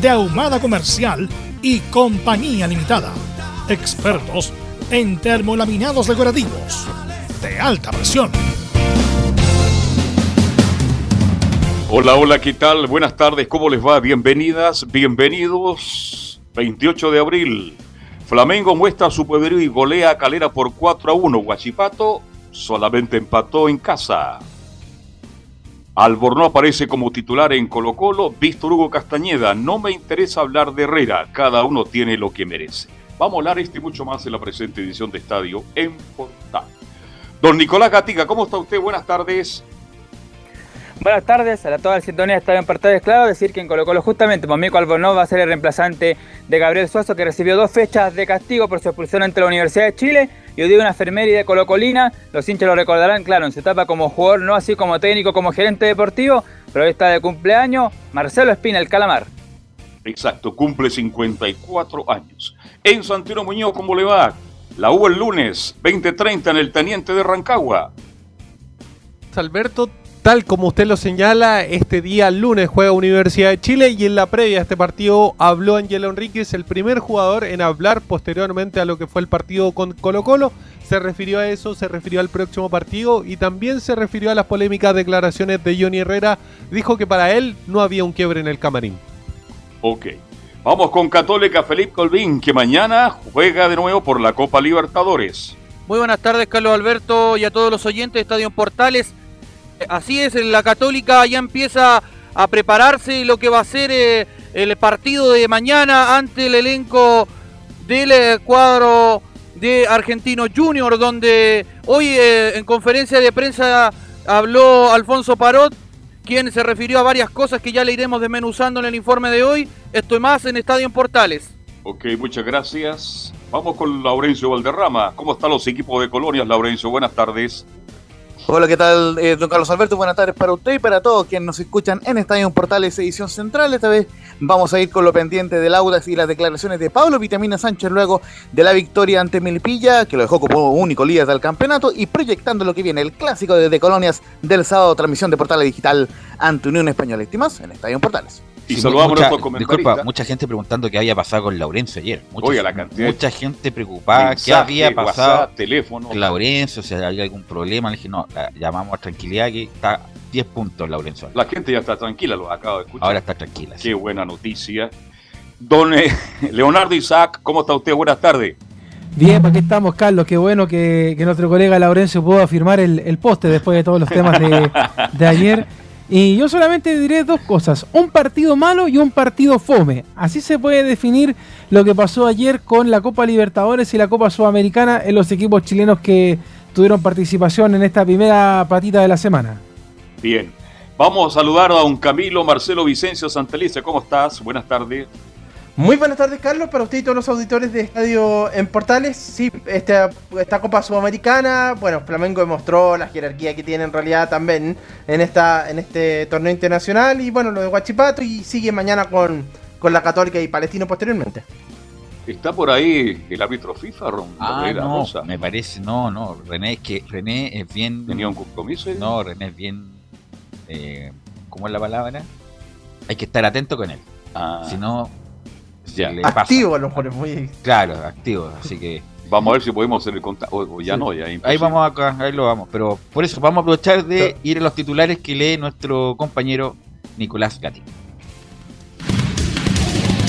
de Ahumada Comercial y Compañía Limitada. Expertos en termolaminados decorativos de alta presión. Hola, hola, ¿qué tal? Buenas tardes, ¿cómo les va? Bienvenidas, bienvenidos. 28 de abril. Flamengo muestra su poderío y golea a Calera por 4 a 1. Guachipato solamente empató en casa. Alborno aparece como titular en Colo Colo. Víctor Hugo Castañeda. No me interesa hablar de Herrera. Cada uno tiene lo que merece. Vamos a hablar esto y mucho más en la presente edición de Estadio en Portal. Don Nicolás Gatica, ¿cómo está usted? Buenas tardes. Buenas tardes a toda la sintonía está en Portales Claro. Decir que en Colo Colo justamente Momico Albornoz va a ser el reemplazante de Gabriel Suazo que recibió dos fechas de castigo por su expulsión ante la Universidad de Chile. Y hoy día una enfermería de Colo Colina. Los hinchas lo recordarán, claro, en su etapa como jugador, no así como técnico, como gerente deportivo, pero hoy está de cumpleaños Marcelo Espina, el Calamar. Exacto, cumple 54 años. En Santino Muñoz, ¿cómo le va? La hubo el lunes, 20:30 en el Teniente de Rancagua. Alberto, Tal como usted lo señala, este día lunes juega Universidad de Chile y en la previa a este partido habló Angelo Enríquez, el primer jugador en hablar posteriormente a lo que fue el partido con Colo Colo. Se refirió a eso, se refirió al próximo partido y también se refirió a las polémicas declaraciones de Johnny Herrera. Dijo que para él no había un quiebre en el camarín. Ok. Vamos con Católica Felipe Colvín, que mañana juega de nuevo por la Copa Libertadores. Muy buenas tardes, Carlos Alberto, y a todos los oyentes de Estadio Portales. Así es, la Católica ya empieza a prepararse lo que va a ser eh, el partido de mañana ante el elenco del eh, cuadro de Argentino Junior, donde hoy eh, en conferencia de prensa habló Alfonso Parot, quien se refirió a varias cosas que ya le iremos desmenuzando en el informe de hoy. Esto más en Estadio en Portales. Ok, muchas gracias. Vamos con Laurencio Valderrama. ¿Cómo están los equipos de colonias, Laurencio? Buenas tardes. Hola, ¿qué tal, eh, don Carlos Alberto? Buenas tardes para usted y para todos quienes nos escuchan en Estadio Portales Edición Central. Esta vez vamos a ir con lo pendiente del Audax y las declaraciones de Pablo Vitamina Sánchez luego de la victoria ante Melipilla, que lo dejó como único líder del campeonato, y proyectando lo que viene, el clásico de, Colonias del sábado, transmisión de Portales Digital ante Unión Española. Y más en Estadio Portales. Y saludamos a mucha, Disculpa, mucha gente preguntando qué había pasado con Laurencio ayer. Mucha, la cantidad. Mucha gente preocupada qué había pasado teléfono. con Laurencio, si había algún problema. Le dije, no, llamamos a tranquilidad que está 10 puntos Laurencio. La gente ya está tranquila, lo acabo de escuchar. Ahora está tranquila. Qué buena noticia. Don eh, Leonardo Isaac, ¿cómo está usted? Buenas tardes. Bien, aquí estamos, Carlos. Qué bueno que, nuestro colega Laurencio pudo afirmar el, poste después de todos los temas de, de ayer. Y yo solamente diré dos cosas, un partido malo y un partido fome. Así se puede definir lo que pasó ayer con la Copa Libertadores y la Copa Sudamericana en los equipos chilenos que tuvieron participación en esta primera patita de la semana. Bien, vamos a saludar a don Camilo Marcelo Vicencio Santelice. ¿Cómo estás? Buenas tardes. Muy buenas tardes, Carlos, para usted y todos los auditores de Estadio en Portales. Sí, esta, esta Copa Sudamericana, bueno, Flamengo demostró la jerarquía que tiene en realidad también en, esta, en este torneo internacional. Y bueno, lo de Guachipato y sigue mañana con, con la Católica y Palestino posteriormente. Está por ahí el árbitro FIFA, Ron. Ah, no, me parece, no, no. René es que René es bien. ¿Tenía un compromiso? No, René es bien. Eh, ¿Cómo es la palabra? Hay que estar atento con él. Ah. Si no, activo a lo mejor muy. Claro, activo, así que. Vamos a ver si podemos hacer el contacto. O, ya no, ya Ahí vamos acá, ahí lo vamos. Pero por eso vamos a aprovechar de ir a los titulares que lee nuestro compañero Nicolás Gatti.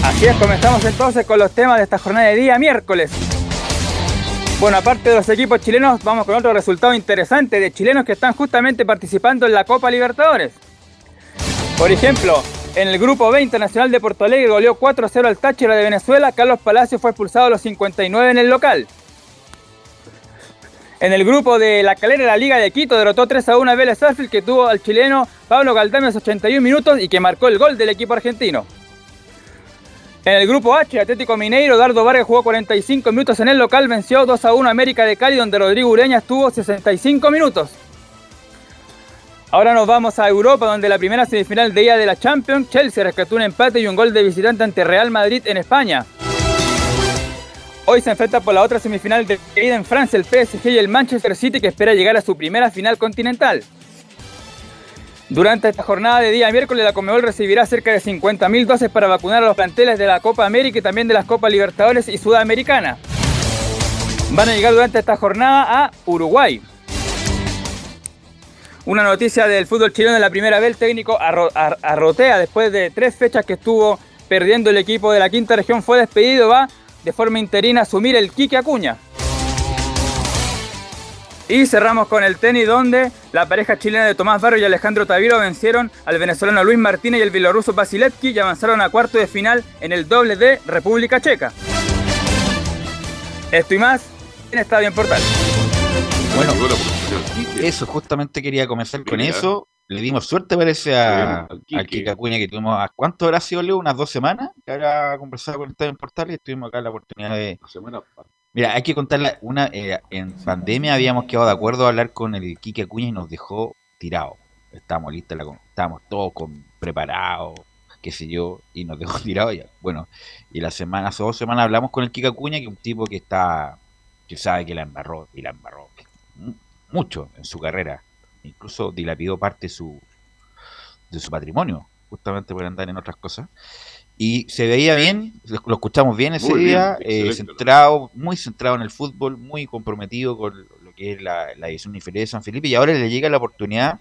Así es, comenzamos entonces con los temas de esta jornada de día miércoles. Bueno, aparte de los equipos chilenos, vamos con otro resultado interesante de chilenos que están justamente participando en la Copa Libertadores. Por ejemplo, en el grupo B Internacional de Porto Alegre goleó 4-0 al Táchira de Venezuela. Carlos Palacios fue expulsado a los 59 en el local. En el grupo de la calera la Liga de Quito derrotó 3 a 1 a Vélez Sarsfield que tuvo al chileno Pablo Galdame a 81 minutos y que marcó el gol del equipo argentino. En el grupo H, Atlético Mineiro, Dardo Vargas jugó 45 minutos en el local, venció 2 a 1 América de Cali, donde Rodrigo Ureña estuvo 65 minutos. Ahora nos vamos a Europa, donde la primera semifinal de día de la Champions, Chelsea rescató un empate y un gol de visitante ante Real Madrid en España. Hoy se enfrenta por la otra semifinal de ida en Francia el PSG y el Manchester City que espera llegar a su primera final continental. Durante esta jornada de día miércoles, la Comebol recibirá cerca de 50.000 dosis para vacunar a los planteles de la Copa América y también de las Copas Libertadores y Sudamericana. Van a llegar durante esta jornada a Uruguay. Una noticia del fútbol chileno en la primera vez, el técnico Arrotea, después de tres fechas que estuvo perdiendo el equipo de la quinta región, fue despedido, va de forma interina a asumir el Quique Acuña. Y cerramos con el tenis donde la pareja chilena de Tomás Barrio y Alejandro Taviro vencieron al venezolano Luis Martínez y el bielorruso Vasilevski y avanzaron a cuarto de final en el doble de República Checa. Esto y más en Estadio Portal. Bueno, eso justamente quería comenzar con eso. Le dimos suerte, parece, a, al Kika Acuña que tuvimos. ¿Cuánto habrá sido, Leo? ¿Unas dos semanas? Que habrá conversado con Estadio en Portal y estuvimos acá la oportunidad de. Mira, hay que contarle una. Eh, en pandemia habíamos quedado de acuerdo a hablar con el Quique Acuña y nos dejó tirado. Estábamos listos, estábamos todos con, preparados, qué sé yo, y nos dejó tirado ya. Bueno, y la semana, hace dos semanas hablamos con el Quique Acuña, que es un tipo que está. que sabe que la embarró, y la embarró mucho en su carrera. Incluso dilapidó parte de su, de su patrimonio, justamente por andar en otras cosas. Y se veía bien, lo escuchamos bien ese día, eh, centrado, muy centrado en el fútbol, muy comprometido con lo que es la, la edición inferior de San Felipe, y ahora le llega la oportunidad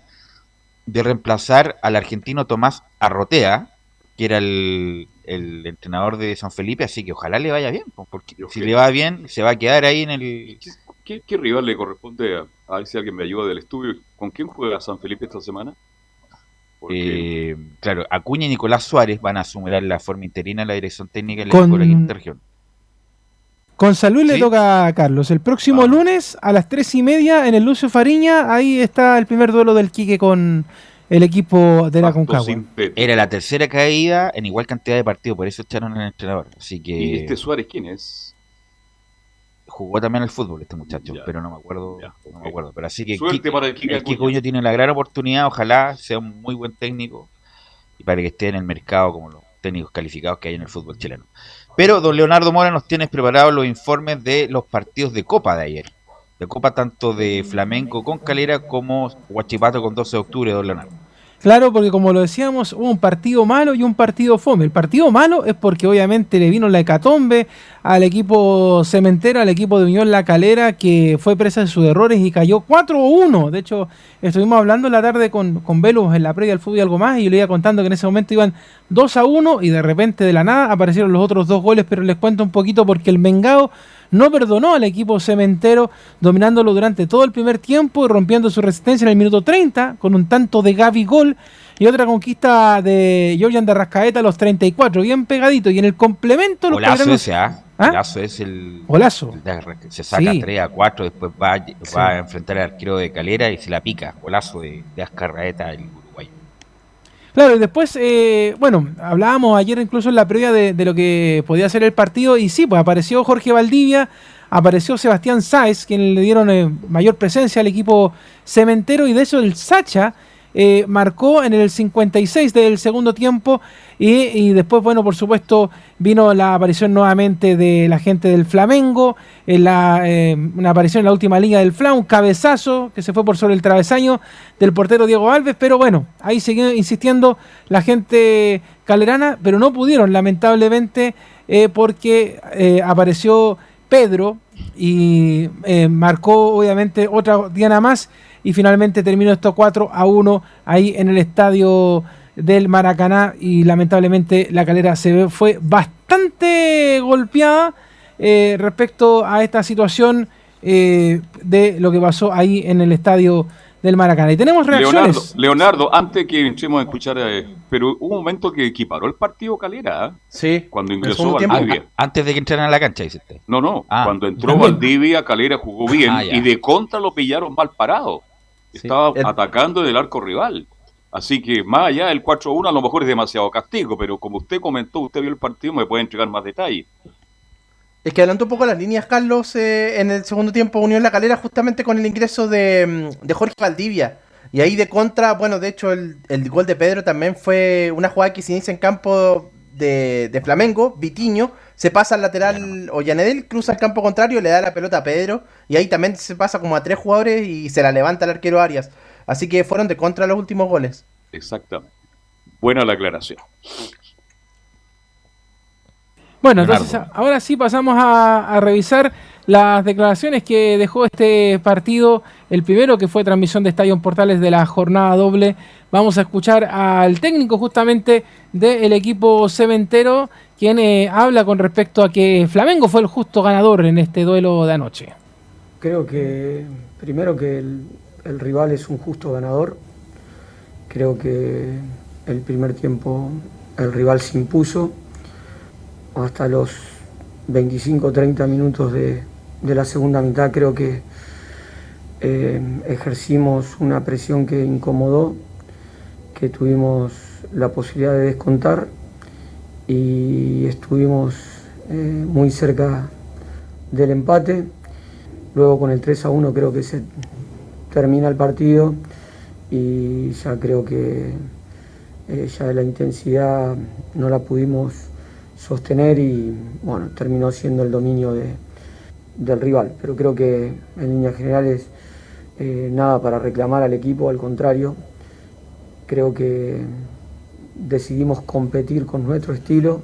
de reemplazar al argentino Tomás Arrotea, que era el, entrenador de San Felipe, así que ojalá le vaya bien, porque si le va bien, se va a quedar ahí en el... ¿Qué, rival le corresponde a, a ver si alguien me ayuda del estudio? ¿Con quién juega San Felipe esta semana? Eh, claro, Acuña y Nicolás Suárez van a asumir la forma interina la dirección técnica de la, quinta región. Con salud le toca a Carlos. El próximo ah. lunes a las tres y media en el Lucio Fariña, ahí está el primer duelo del Quique con el equipo de la Concagua. Era la tercera caída en igual cantidad de partidos, por eso echaron al entrenador. Así que... ¿Y este Suárez quién es? Jugó también al fútbol este muchacho, pero no me acuerdo, no me acuerdo. Pero así que el Kiko tiene la gran oportunidad, ojalá sea un muy buen técnico y para que esté en el mercado como los técnicos calificados que hay en el fútbol chileno. Pero don Leonardo Mora nos tiene preparados los informes de los partidos de Copa de ayer. De Copa tanto de Flamenco con Calera como Huachipato con 12 de octubre, don Leonardo. Claro, porque como lo decíamos, hubo un partido malo y un partido fome. El partido malo es porque obviamente le vino la hecatombe al equipo cementero, al equipo de Unión La Calera, que fue presa de sus errores y cayó 4-1. De hecho, estuvimos hablando en la tarde con, con Velus en la previa del fútbol y algo más, y yo le iba contando que en ese momento iban 2-1 y de repente de la nada aparecieron los otros dos goles, pero les cuento un poquito porque el Mengao no perdonó al equipo cementero, dominándolo durante todo el primer tiempo y rompiendo su resistencia en el minuto 30 con un tanto de Gaby Gol y otra conquista de Georgian de Rascaeta a los 34, bien pegadito. Y en el complemento... Los Golazo ese, ¿ah? ¿Ah? es el... Golazo. se saca 3 a 4, después va, va a enfrentar al arquero de Calera y se la pica. Golazo de, de el. Claro, y después, eh, bueno, hablábamos ayer incluso en la previa de, lo que podía ser el partido, y sí, pues apareció Jorge Valdivia, apareció Sebastián Sáez, quien le dieron eh, mayor presencia al equipo cementero, y de eso el Sacha eh, marcó en el 56 del segundo tiempo y, después, bueno, por supuesto, vino la aparición nuevamente de la gente del Flamengo, en la, eh, una aparición en la última línea del Fla, un cabezazo que se fue por sobre el travesaño del portero Diego Alves, pero bueno, ahí siguió insistiendo la gente calerana, pero no pudieron, lamentablemente, eh, porque apareció Pedro y marcó obviamente otra diana más y finalmente terminó esto 4 a 1 ahí en el estadio del Maracaná y lamentablemente la calera se fue bastante golpeada eh, respecto a esta situación eh, de lo que pasó ahí en el estadio del Maracaná. Y tenemos reacciones. Leonardo, antes que entremos a escuchar, eh, pero hubo un momento que equiparó el partido Calera. Sí. Cuando ingresó Valdivia. Antes de que entraran a la cancha, hiciste. No, no. Ah. cuando entró Valdivia, Calera jugó bien ah, y de contra lo pillaron mal parado. Estaba atacando en el arco rival. Así que más allá del 4-1 a lo mejor es demasiado castigo, pero como usted comentó, usted vio el partido, me puede entregar más detalles. Es que adelantó un poco las líneas, Carlos, eh, en el segundo tiempo Unión La Calera justamente con el ingreso de, mm, Jorge Valdivia. Y ahí de contra, bueno, de hecho el, gol de Pedro también fue una jugada que se inicia en campo de, Flamengo, Vitiño, se pasa al lateral Ollanedel, cruza el campo contrario, le da la pelota a Pedro y ahí también se pasa como a tres jugadores y se la levanta el arquero Arias. Así que fueron de contra los últimos goles. Exactamente. Buena la aclaración. Bueno, entonces ahora sí pasamos a, revisar las declaraciones que dejó este partido, el primero que fue transmisión de Estadio Portales de la jornada doble. Vamos a escuchar al técnico justamente del equipo cementero, quien eh, habla con respecto a que Flamengo fue el justo ganador en este duelo de anoche. Creo que primero que el rival es un justo ganador. Creo que el primer tiempo el rival se impuso hasta los 25-30 minutos de, la segunda mitad creo que eh, ejercimos una presión que incomodó, que tuvimos la posibilidad de descontar y estuvimos eh, muy cerca del empate. Luego con el 3 a 1 creo que se termina el partido y ya creo que eh, ya la intensidad no la pudimos sostener y bueno, terminó siendo el dominio de, del rival. Pero creo que en líneas generales eh, nada para reclamar al equipo, al contrario, creo que decidimos competir con nuestro estilo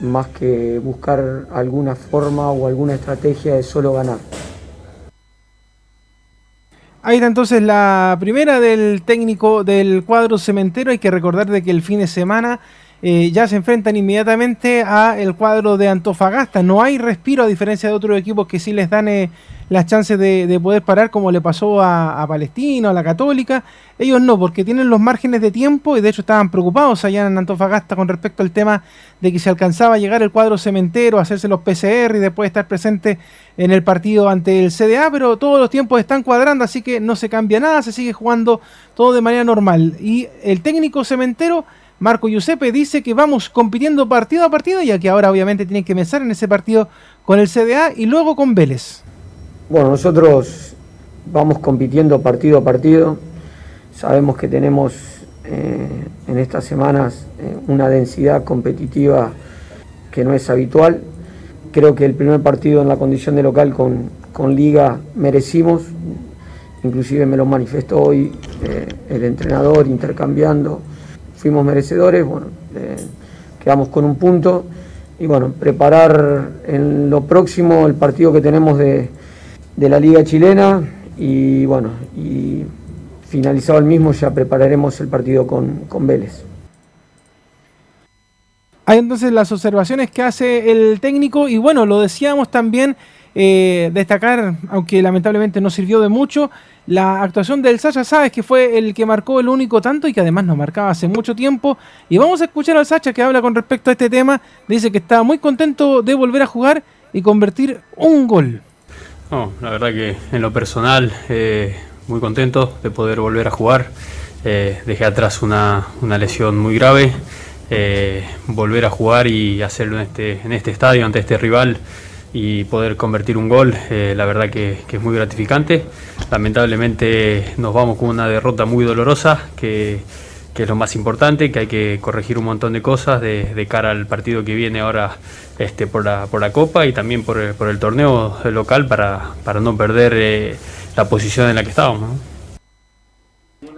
más que buscar alguna forma o alguna estrategia de solo ganar. Ahí está entonces la primera del técnico del cuadro cementero. Hay que recordar de que el fin de semana eh, ya se enfrentan inmediatamente a el cuadro de Antofagasta. No hay respiro a diferencia de otros equipos que sí les dan eh, las chances de, poder parar como le pasó a, a Palestina, a la Católica. Ellos no, porque tienen los márgenes de tiempo y de hecho estaban preocupados allá en Antofagasta con respecto al tema de que se alcanzaba a llegar el cuadro cementero, hacerse los PCR y después estar presente en el partido ante el CDA, pero todos los tiempos están cuadrando, así que no se cambia nada, se sigue jugando todo de manera normal. Y el técnico cementero Marco Giuseppe dice que vamos compitiendo partido a partido, ya que ahora obviamente tienen que pensar en ese partido con el CDA y luego con Vélez. Bueno, nosotros vamos compitiendo partido a partido. Sabemos que tenemos eh, en estas semanas eh, una densidad competitiva que no es habitual. Creo que el primer partido en la condición de local con, con Liga merecimos, inclusive me lo manifestó hoy eh, el entrenador intercambiando fuimos merecedores, bueno, eh, quedamos con un punto. Y bueno, preparar en lo próximo el partido que tenemos de, la Liga Chilena. Y bueno, y finalizado el mismo ya prepararemos el partido con, con Vélez. Hay entonces las observaciones que hace el técnico. Y bueno, lo decíamos también eh, destacar, aunque lamentablemente no sirvió de mucho, la actuación del Sacha Sáez, que fue el que marcó el único tanto y que además nos marcaba hace mucho tiempo. Y vamos a escuchar al Sacha que habla con respecto a este tema. Dice que está muy contento de volver a jugar y convertir un gol. La verdad que en lo personal, eh, muy contento de poder volver a jugar. Eh, dejé atrás una, lesión muy grave. volver a jugar y hacerlo en este, en este estadio ante este rival y poder convertir un gol, eh, la verdad que, es muy gratificante. Lamentablemente nos vamos con una derrota muy dolorosa, que, es lo más importante, que hay que corregir un montón de cosas de, cara al partido que viene ahora este, por, la, por la Copa y también por, el torneo local para, para no perder eh, la posición en la que estábamos.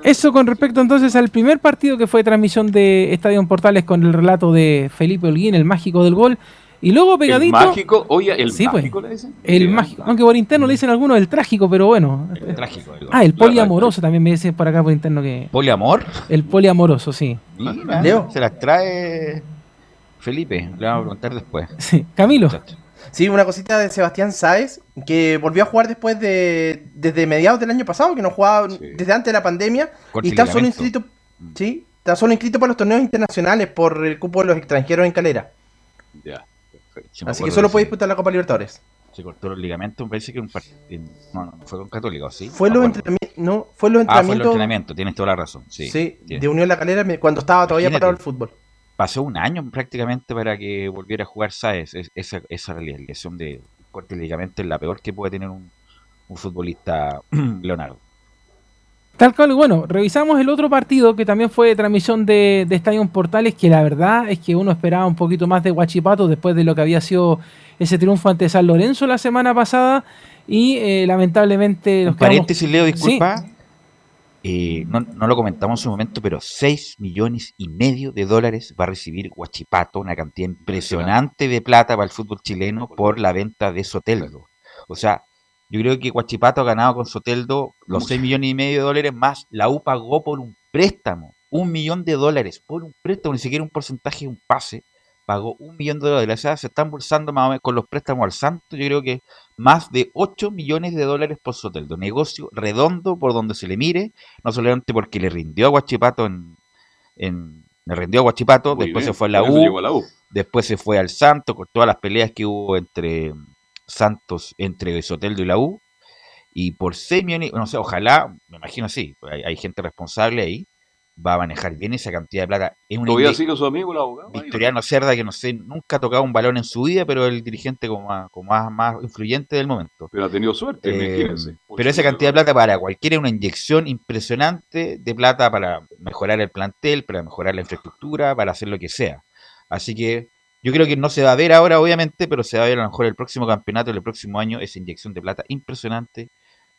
Eso con respecto entonces al primer partido que fue transmisión de Estadio Portales con el relato de Felipe Holguín, el mágico del gol. Y luego pegadito. El mágico, oye, el pues, mágico le dicen. El mágico. Aunque por interno le dicen algunos el trágico, pero bueno. El trágico. ah, el poliamoroso también me dice por acá por interno que. ¿Poliamor? El poliamoroso, sí. Mira, Leo. Se las trae Felipe, le vamos a preguntar después. Sí, Camilo. Sí, una cosita de Sebastián Sáez, que volvió a jugar después de. desde mediados del año pasado, que no jugaba desde antes de la pandemia. y está solo inscrito. Sí, está solo inscrito para los torneos internacionales por el cupo de los extranjeros en calera. Ya, Así que solo puede disputar la Copa Libertadores. Se cortó los ligamentos, me parece que un partido. No, no, fue con Católico, ¿sí? Fue los entrenamientos. No, fue los entrenamientos. Ah, fue los entrenamientos, tienes toda la razón. Sí, sí de Unión La Calera cuando estaba todavía parado el fútbol pasó un año prácticamente para que volviera a jugar Saez. esa, esa lesión de corte de ligamento es la peor que puede tener un, futbolista Leonardo. Tal cual, bueno, revisamos el otro partido que también fue de transmisión de, de Estadio Portales, que la verdad es que uno esperaba un poquito más de Guachipato después de lo que había sido ese triunfo ante San Lorenzo la semana pasada. Y eh, lamentablemente. Los paréntesis, Leo, disculpa. Eh, no, lo comentamos en su momento, pero 6 millones y medio de dólares va a recibir Huachipato, una cantidad impresionante de plata para el fútbol chileno por la venta de Soteldo. O sea, yo creo que Huachipato ha ganado con Soteldo los 6 millones y medio de dólares más, la U pagó por un préstamo, un millón de dólares por un préstamo, ni siquiera un porcentaje, un pase, pagó un millón de dólares. O sea, se están bolsando más o menos con los préstamos al santo, yo creo que más de 8 millones de dólares por Soteldo. Negocio redondo por donde se le mire, no solamente porque le rindió a Guachipato en, le rindió a Guachipato, después se fue a la, U, después se fue al Santo con todas las peleas que hubo entre Santos, entre Soteldo y la U. Y por 6 millones, no sé, ojalá, me imagino así, hay gente responsable ahí, va a manejar bien esa cantidad de plata. Es un sigue su amigo el abogado. Victoriano Cerda, que no sé, nunca ha tocado un balón en su vida, pero el dirigente como más, como más, influyente del momento. Pero ha tenido suerte, eh, Pero esa cantidad de plata para cualquiera es una inyección impresionante de plata para mejorar el plantel, para mejorar la infraestructura, para hacer lo que sea. Así que yo creo que no se va a ver ahora, obviamente, pero se va a ver a lo mejor el próximo campeonato, el próximo año, esa inyección de plata impresionante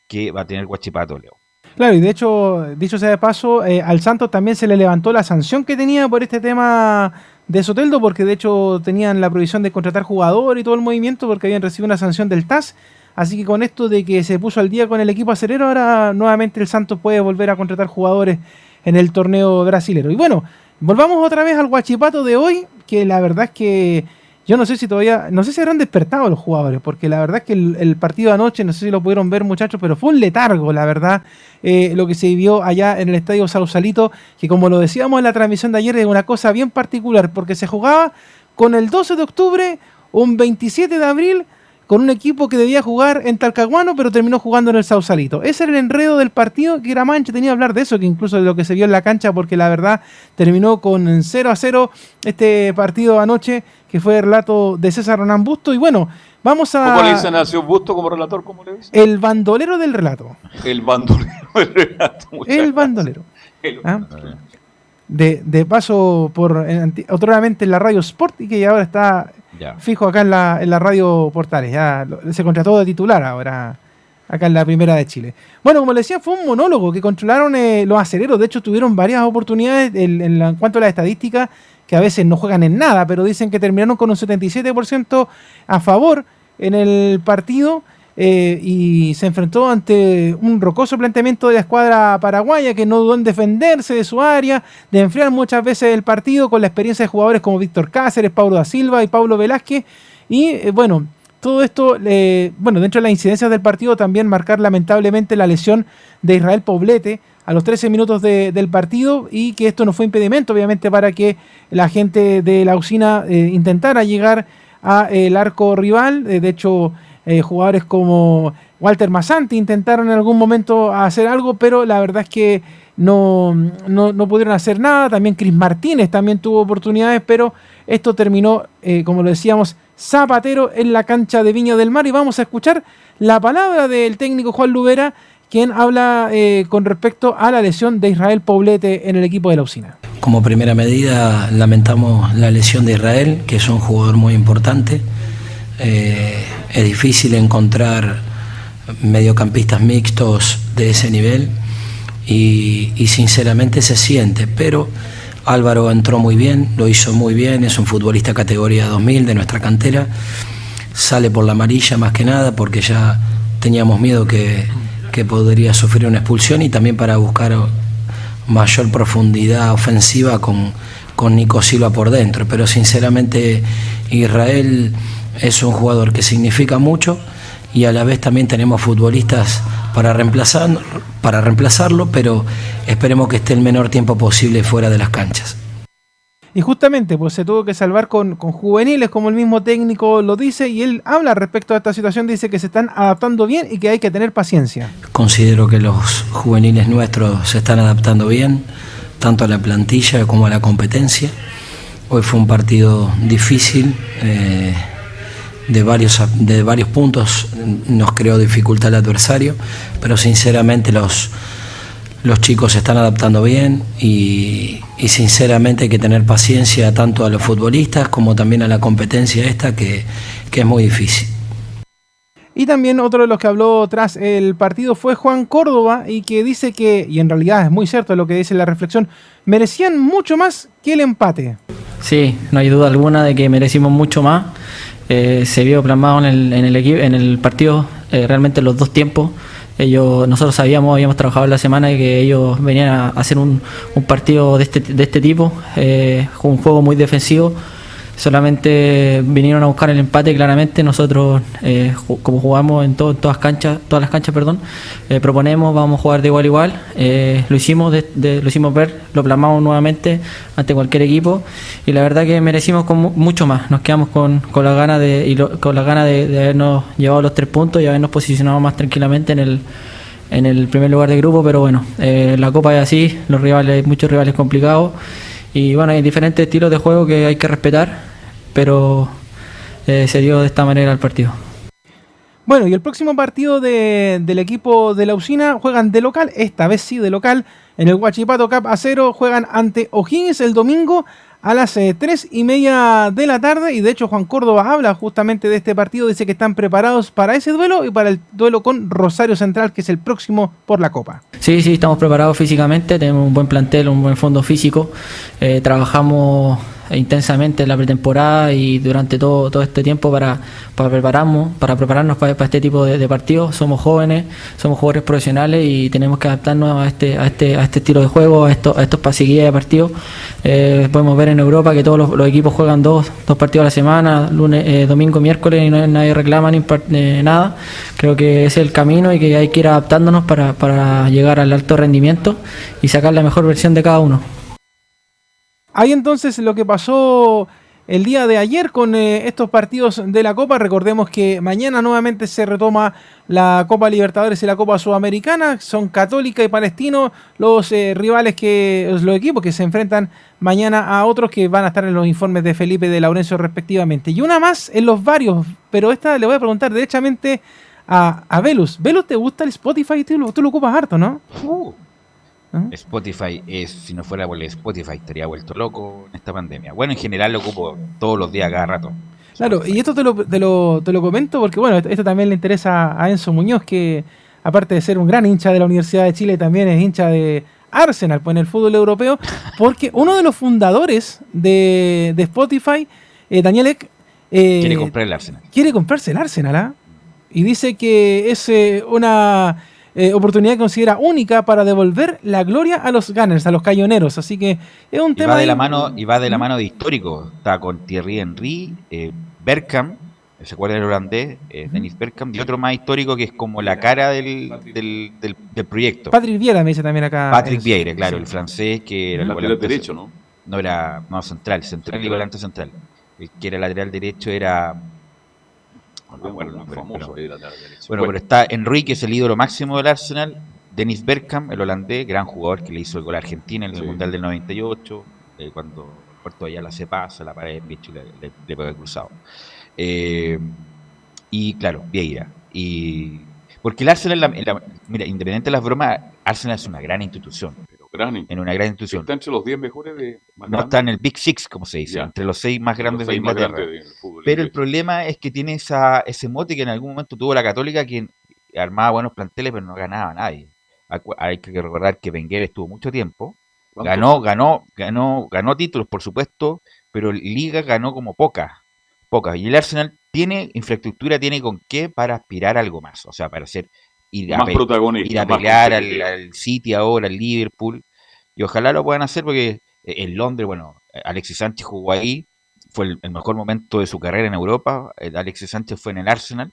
que va a tener Guachipato, Leo. Claro, y de hecho, dicho sea de paso, eh, al Santos también se le levantó la sanción que tenía por este tema de Soteldo, porque de hecho tenían la prohibición de contratar jugador y todo el movimiento, porque habían recibido una sanción del TAS. Así que con esto de que se puso al día con el equipo acerero, ahora nuevamente el Santos puede volver a contratar jugadores en el torneo brasilero. Y bueno, volvamos otra vez al guachipato de hoy, que la verdad es que yo no sé si todavía, no sé si habrán despertado los jugadores, porque la verdad es que el, partido anoche, no sé si lo pudieron ver muchachos, pero fue un letargo, la verdad, eh, lo que se vivió allá en el estadio Sausalito, que como lo decíamos en la transmisión de ayer, es una cosa bien particular, porque se jugaba con el 12 de octubre, un 27 de abril, con un equipo que debía jugar en Talcahuano, pero terminó jugando en el Sausalito. Ese era el enredo del partido, que era mancha, tenía que hablar de eso, que incluso de lo que se vio en la cancha, porque la verdad terminó con 0 a 0 este partido anoche que fue el relato de César Ronán Busto. Y bueno, vamos a. ¿Cómo le dicen a Busto como relator? ¿Cómo le dicen? El bandolero del relato. El bandolero del relato. El bandolero. ¿Ah? De, de, paso por otroramente en la radio Sport y que ahora está fijo acá en la, en la radio Portales. Ya se contrató de titular ahora acá en la primera de Chile. Bueno, como le decía, fue un monólogo que controlaron eh, los aceleros. De hecho, tuvieron varias oportunidades en, en, cuanto a la estadística que a veces no juegan en nada, pero dicen que terminaron con un 77% a favor en el partido eh, y se enfrentó ante un rocoso planteamiento de la escuadra paraguaya que no dudó en defenderse de su área, de enfriar muchas veces el partido con la experiencia de jugadores como Víctor Cáceres, Paulo da Silva y Pablo Velázquez. Y eh, bueno, todo esto, bueno, dentro de las incidencias del partido también marcar lamentablemente la lesión de Israel Poblete, a los 13 minutos del partido y que esto no fue impedimento, obviamente, para que la gente de la usina eh, intentara llegar al arco rival. Eh, de hecho, eh, jugadores como Walter Massanti intentaron en algún momento hacer algo, pero la verdad es que no, no, pudieron hacer nada. También Cris Martínez también tuvo oportunidades, pero esto terminó, como lo decíamos, zapatero en la cancha de Viña del Mar. Y vamos a escuchar la palabra del técnico Juan Lubera quien habla eh, con respecto a la lesión de Israel Poblete en el equipo de la usina. Como primera medida lamentamos la lesión de Israel, que es un jugador muy importante. Eh, es difícil encontrar mediocampistas mixtos de ese nivel y, y, sinceramente se siente, pero Álvaro entró muy bien, lo hizo muy bien, es un futbolista categoría 2000 de nuestra cantera, sale por la amarilla más que nada porque ya teníamos miedo que que podría sufrir una expulsión y también para buscar mayor profundidad ofensiva con, con Nico Silva por dentro, pero sinceramente Israel es un jugador que significa mucho y a la vez también tenemos futbolistas para, reemplazar, para reemplazarlo, pero esperemos que esté el menor tiempo posible fuera de las canchas. Y justamente, pues se tuvo que salvar con, con, juveniles, como el mismo técnico lo dice, y él habla respecto a esta situación, dice que se están adaptando bien y que hay que tener paciencia. Considero que los juveniles nuestros se están adaptando bien, tanto a la plantilla como a la competencia. Hoy fue un partido difícil. Eh, de varios, de varios puntos nos creó dificultad el adversario, pero sinceramente los, los chicos se están adaptando bien y, sinceramente hay que tener paciencia tanto a los futbolistas como también a la competencia esta que, que es muy difícil. Y también otro de los que habló tras el partido fue Juan Córdoba y que dice que, y en realidad es muy cierto lo que dice la reflexión, merecían mucho más que el empate. Sí, no hay duda alguna de que merecimos mucho más. Eh, se vio plasmado en el, en el, en el partido eh, realmente los dos tiempos. Ellos, nosotros sabíamos, habíamos trabajado la semana y que ellos venían a hacer un, un partido de este, de este tipo, eh, un juego muy defensivo solamente vinieron a buscar el empate claramente. Nosotros eh, como jugamos en, todas canchas todas las canchas perdón eh, proponemos vamos a jugar de igual a igual. Eh, lo hicimos lo hicimos ver lo plasmamos nuevamente ante cualquier equipo y la verdad que merecimos mucho más. Nos quedamos con, con la gana de con la gana de, habernos llevado los tres puntos y habernos posicionado más tranquilamente en el primer lugar de grupo pero bueno la copa es así los rivales muchos rivales complicados y bueno, hay diferentes estilos de juego que hay que respetar, pero eh, se dio de esta manera el partido. Bueno, y el próximo partido del equipo de la usina juegan de local, esta vez sí de local, en el Huachipato Cup a cero, juegan ante O'Higgins el domingo a las 3 eh, y media de la tarde. Y de hecho, Juan Córdoba habla justamente de este partido. Dice que están preparados para ese duelo y para el duelo con Rosario Central, que es el próximo por la Copa. Sí, sí, estamos preparados físicamente. Tenemos un buen plantel, un buen fondo físico. Eh, trabajamos intensamente en la pretemporada y durante todo, todo este tiempo para, para prepararnos, para prepararnos para, este tipo de, partidos. Somos jóvenes, somos jugadores profesionales y tenemos que adaptarnos a este, a este, a este estilo de juego, a, estos, a estos de partidos. Eh, podemos ver en Europa que todos los, equipos juegan dos, dos partidos a la semana, lunes, eh, domingo, miércoles y no, nadie reclama ni eh, nada. Creo que ese es el camino y que hay que ir adaptándonos para, para llegar al alto rendimiento y sacar la mejor versión de cada uno. Ahí entonces lo que pasó el día de ayer con eh, estos partidos de la Copa. Recordemos que mañana nuevamente se retoma la Copa Libertadores y la Copa Sudamericana. Son Católica y Palestino los eh, rivales que, los equipos que se enfrentan mañana a otros que van a estar en los informes de Felipe de Laurencio respectivamente. Y una más en los varios, pero esta le voy a preguntar derechamente a, a Velus. Velus, ¿te gusta el Spotify? Tú, tú lo ocupas harto, ¿no? Uh. ¿Ah? Spotify es, si no fuera por el Spotify, estaría vuelto loco en esta pandemia. Bueno, en general lo ocupo todos los días, cada rato. Claro, y esto te lo, te lo, te lo comento porque, bueno, esto también le interesa a Enzo Muñoz, que aparte de ser un gran hincha de la Universidad de Chile, también es hincha de Arsenal, pues en el fútbol europeo, porque uno de los fundadores de, Spotify, eh, Daniel Eck, eh, quiere comprar el Arsenal. Quiere comprarse el Arsenal, ¿ah? Y dice que es eh, una eh, oportunidad que considera única para devolver la gloria a los Gunners, a los cañoneros. Así que es un tema. Va de la mano, y va de la mano de histórico. Está con Thierry Henry, eh, Berkham, ¿se acuerda el holandés? Eh, Dennis Berkham, y otro más histórico que es como la cara del, del, del, proyecto. Patrick Vieira me dice también acá. Patrick Vieira, claro, el francés que era el lateral derecho, ¿no? No era no, central, central y volante central. El que era lateral derecho era bueno, pero está Enrique, es el ídolo máximo del Arsenal. Dennis Bergkamp, el holandés, gran jugador que le hizo el gol a Argentina en el Mundial del 98, eh, cuando Puerto Ayala se pasa, la pared de le, le, le cruzado. Eh, y claro, Vieira. Y, porque el Arsenal, mira, independiente de las bromas, Arsenal es una gran institución en una gran institución. Está entre los 10 mejores de. no está en el Big Six, como se dice, entre los 6 más grandes de Inglaterra. Pero el problema es que tiene esa, ese mote que en algún momento tuvo la Católica, que armaba buenos planteles, pero no ganaba nadie. Hay que recordar que Wenger estuvo mucho tiempo. Ganó, ganó, ganó, ganó títulos, por supuesto, pero Liga ganó como pocas. Pocas. Y el Arsenal tiene infraestructura, tiene con qué para aspirar a algo más. O sea, para ser ir a, ir a pelear al, City ahora, al Liverpool. Y ojalá lo puedan hacer porque eh, en Londres, bueno, Alexis Sánchez jugó ahí, fue el, mejor momento de su carrera en Europa. Alexis Sánchez fue en el Arsenal.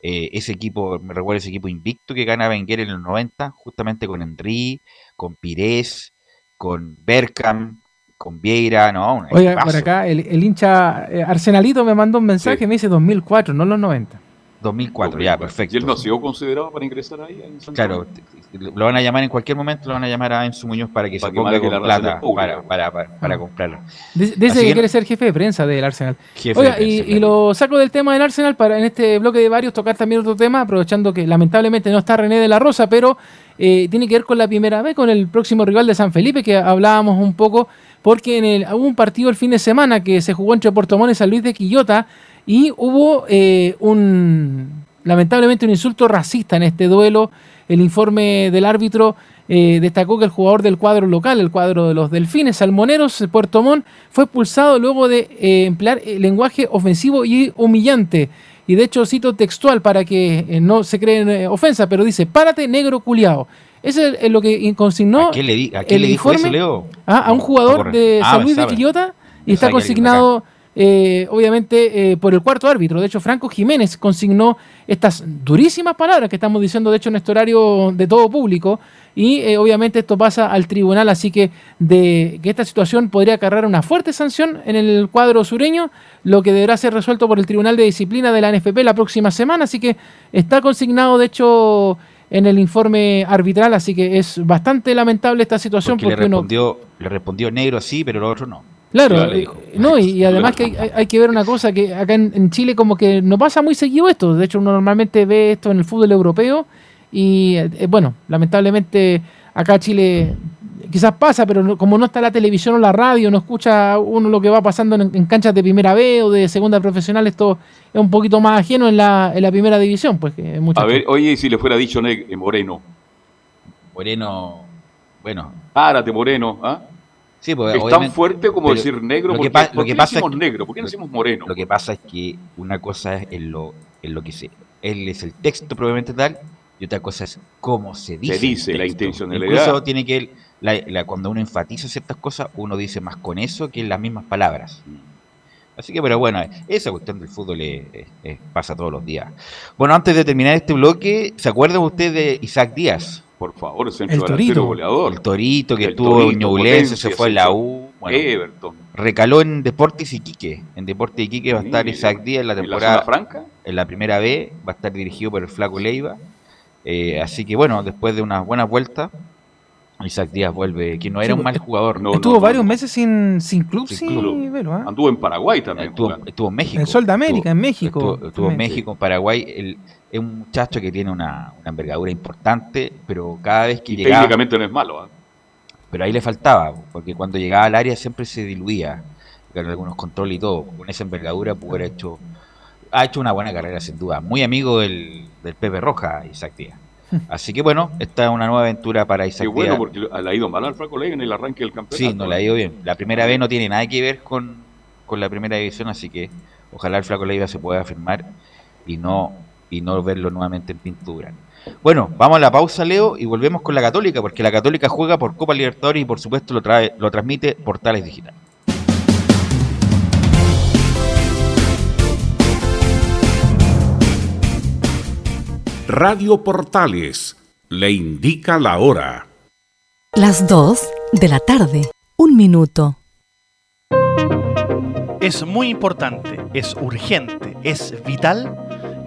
ese equipo, me recuerdo ese equipo invicto que gana Wenger en los 90, justamente con Henry, con Pires, con Berkham, con Vieira, ¿no? Oiga, por acá el, hincha Arsenalito me mandó un mensaje, me dice 2004, no los 90. 2004, ya, perfecto. ¿Y él no ha sido considerado para ingresar ahí? claro, lo van a llamar en cualquier momento, lo van a llamar a Enzo Muñoz para que se ponga con plata para, para, para, ah. comprarlo. Dice que, quiere ser jefe de prensa del Arsenal. Oiga, y, lo saco del tema del Arsenal para en este bloque de varios tocar también otro tema, aprovechando que lamentablemente no está René de la Rosa, pero eh, tiene que ver con la primera vez, con el próximo rival de San Felipe, que hablábamos un poco, porque en el, hubo un partido el fin de semana que se jugó entre Puerto Montt y San Luis de Quillota y hubo eh, un, lamentablemente, un insulto racista en este duelo. El informe del árbitro eh, destacó que el jugador del cuadro local, el cuadro de los Delfines Salmoneros, Puerto Montt, fue expulsado luego de eh, emplear lenguaje ofensivo y humillante. Y de hecho cito textual para que no se creen ofensa, pero dice, párate negro culiao. Eso es lo que consignó ¿A quién le, dijo eso, Leo? Ah, a un jugador de ah, San Luis de Quillota y está consignado eh, obviamente, eh, por el cuarto árbitro. De hecho, Franco Jiménez consignó estas durísimas palabras que estamos diciendo, de hecho, en este horario de todo público. Y eh, obviamente esto pasa al tribunal, así que de que esta situación podría acarrear una fuerte sanción en el cuadro sureño, lo que deberá ser resuelto por el Tribunal de Disciplina de la NFP la próxima semana. Así que está consignado, de hecho, en el informe arbitral, así que es bastante lamentable esta situación. Porque, le, respondió, le respondió negro sí, pero lo otro no. Claro, eh, no, y, además que hay, que ver una cosa, que acá en, Chile como que no pasa muy seguido esto, de hecho uno normalmente ve esto en el fútbol europeo y eh, bueno, lamentablemente acá Chile quizás pasa, pero como no está la televisión o la radio, no escucha uno lo que va pasando en, canchas de primera B o de segunda profesional, esto es un poquito más ajeno en la, en la primera división. pues que A ver, oye, si le fuera dicho eh, Moreno. Moreno, bueno. Párate, Moreno, ¿ah? Sí, es tan fuerte como decir negro. Lo que, porque, lo que pasa es negro? ¿Por qué no decimos moreno? Lo que pasa es que una cosa es en lo, en lo que se, él es el texto probablemente tal, y otra cosa es cómo se dice. Se dice la intencionalidad. Incluso tiene que, la, cuando uno enfatiza ciertas cosas, uno dice más con eso que en las mismas palabras. Así que, pero bueno, esa cuestión del fútbol pasa todos los días. Bueno, antes de terminar este bloque, ¿se acuerdan ustedes de Isaac Díaz? Por favor, el centro delantero goleador. El Torito que tuvo Ñublense, se fue a la U. Everton. Recaló en Deportes Iquique. En Deportes Iquique va a estar Isaac Díaz en la temporada. ¿En franca? En la primera B. Va a estar dirigido por el Flaco Leiva. Eh, así que bueno, después de unas buenas vueltas, Isaac Díaz vuelve, que no era un mal jugador. No, estuvo varios meses sin, sin club, sin ¿ah? Anduvo en Paraguay también. Estuvo, en México. En Sol de América, en México. Estuvo, en México, en Paraguay. El, es un muchacho que tiene una, envergadura importante, pero cada vez que llegaba... Técnicamente no es malo, ¿ah? Pero ahí le faltaba, porque cuando llegaba al área siempre se diluía, con algunos controles y todo. Con esa envergadura hubiera hecho... Ha hecho una buena carrera, sin duda. Muy amigo del, del Pepe Roja, Isaac Díaz. Así que bueno, esta es una nueva aventura para Isaac Qué bueno, porque le ha ido mal al Franco en el arranque del campeonato. Sí, no le ha ido bien. La primera vez no tiene nada que ver con, con la primera división, así que ojalá el Flaco Leiva se pueda firmar y no, y no verlo nuevamente en pintura. Bueno, vamos a la pausa, Leo, y volvemos con la Católica, porque la Católica juega por Copa Libertadores y por supuesto lo, trae, lo transmite Portales Digital. Radio Portales le indica la hora. Las 2 de la tarde, un minuto. Es muy importante, es urgente, es vital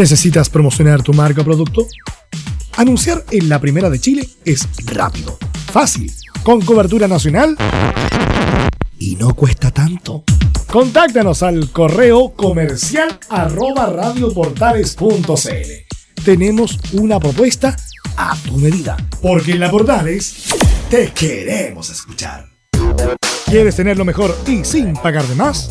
¿Necesitas promocionar tu marca o producto? Anunciar en la Primera de Chile es rápido, fácil, con cobertura nacional y no cuesta tanto. Contáctanos al correo comercial arroba radioportales.cl. Tenemos una propuesta a tu medida, porque en la Portales te queremos escuchar. ¿Quieres tener lo mejor y sin pagar de más?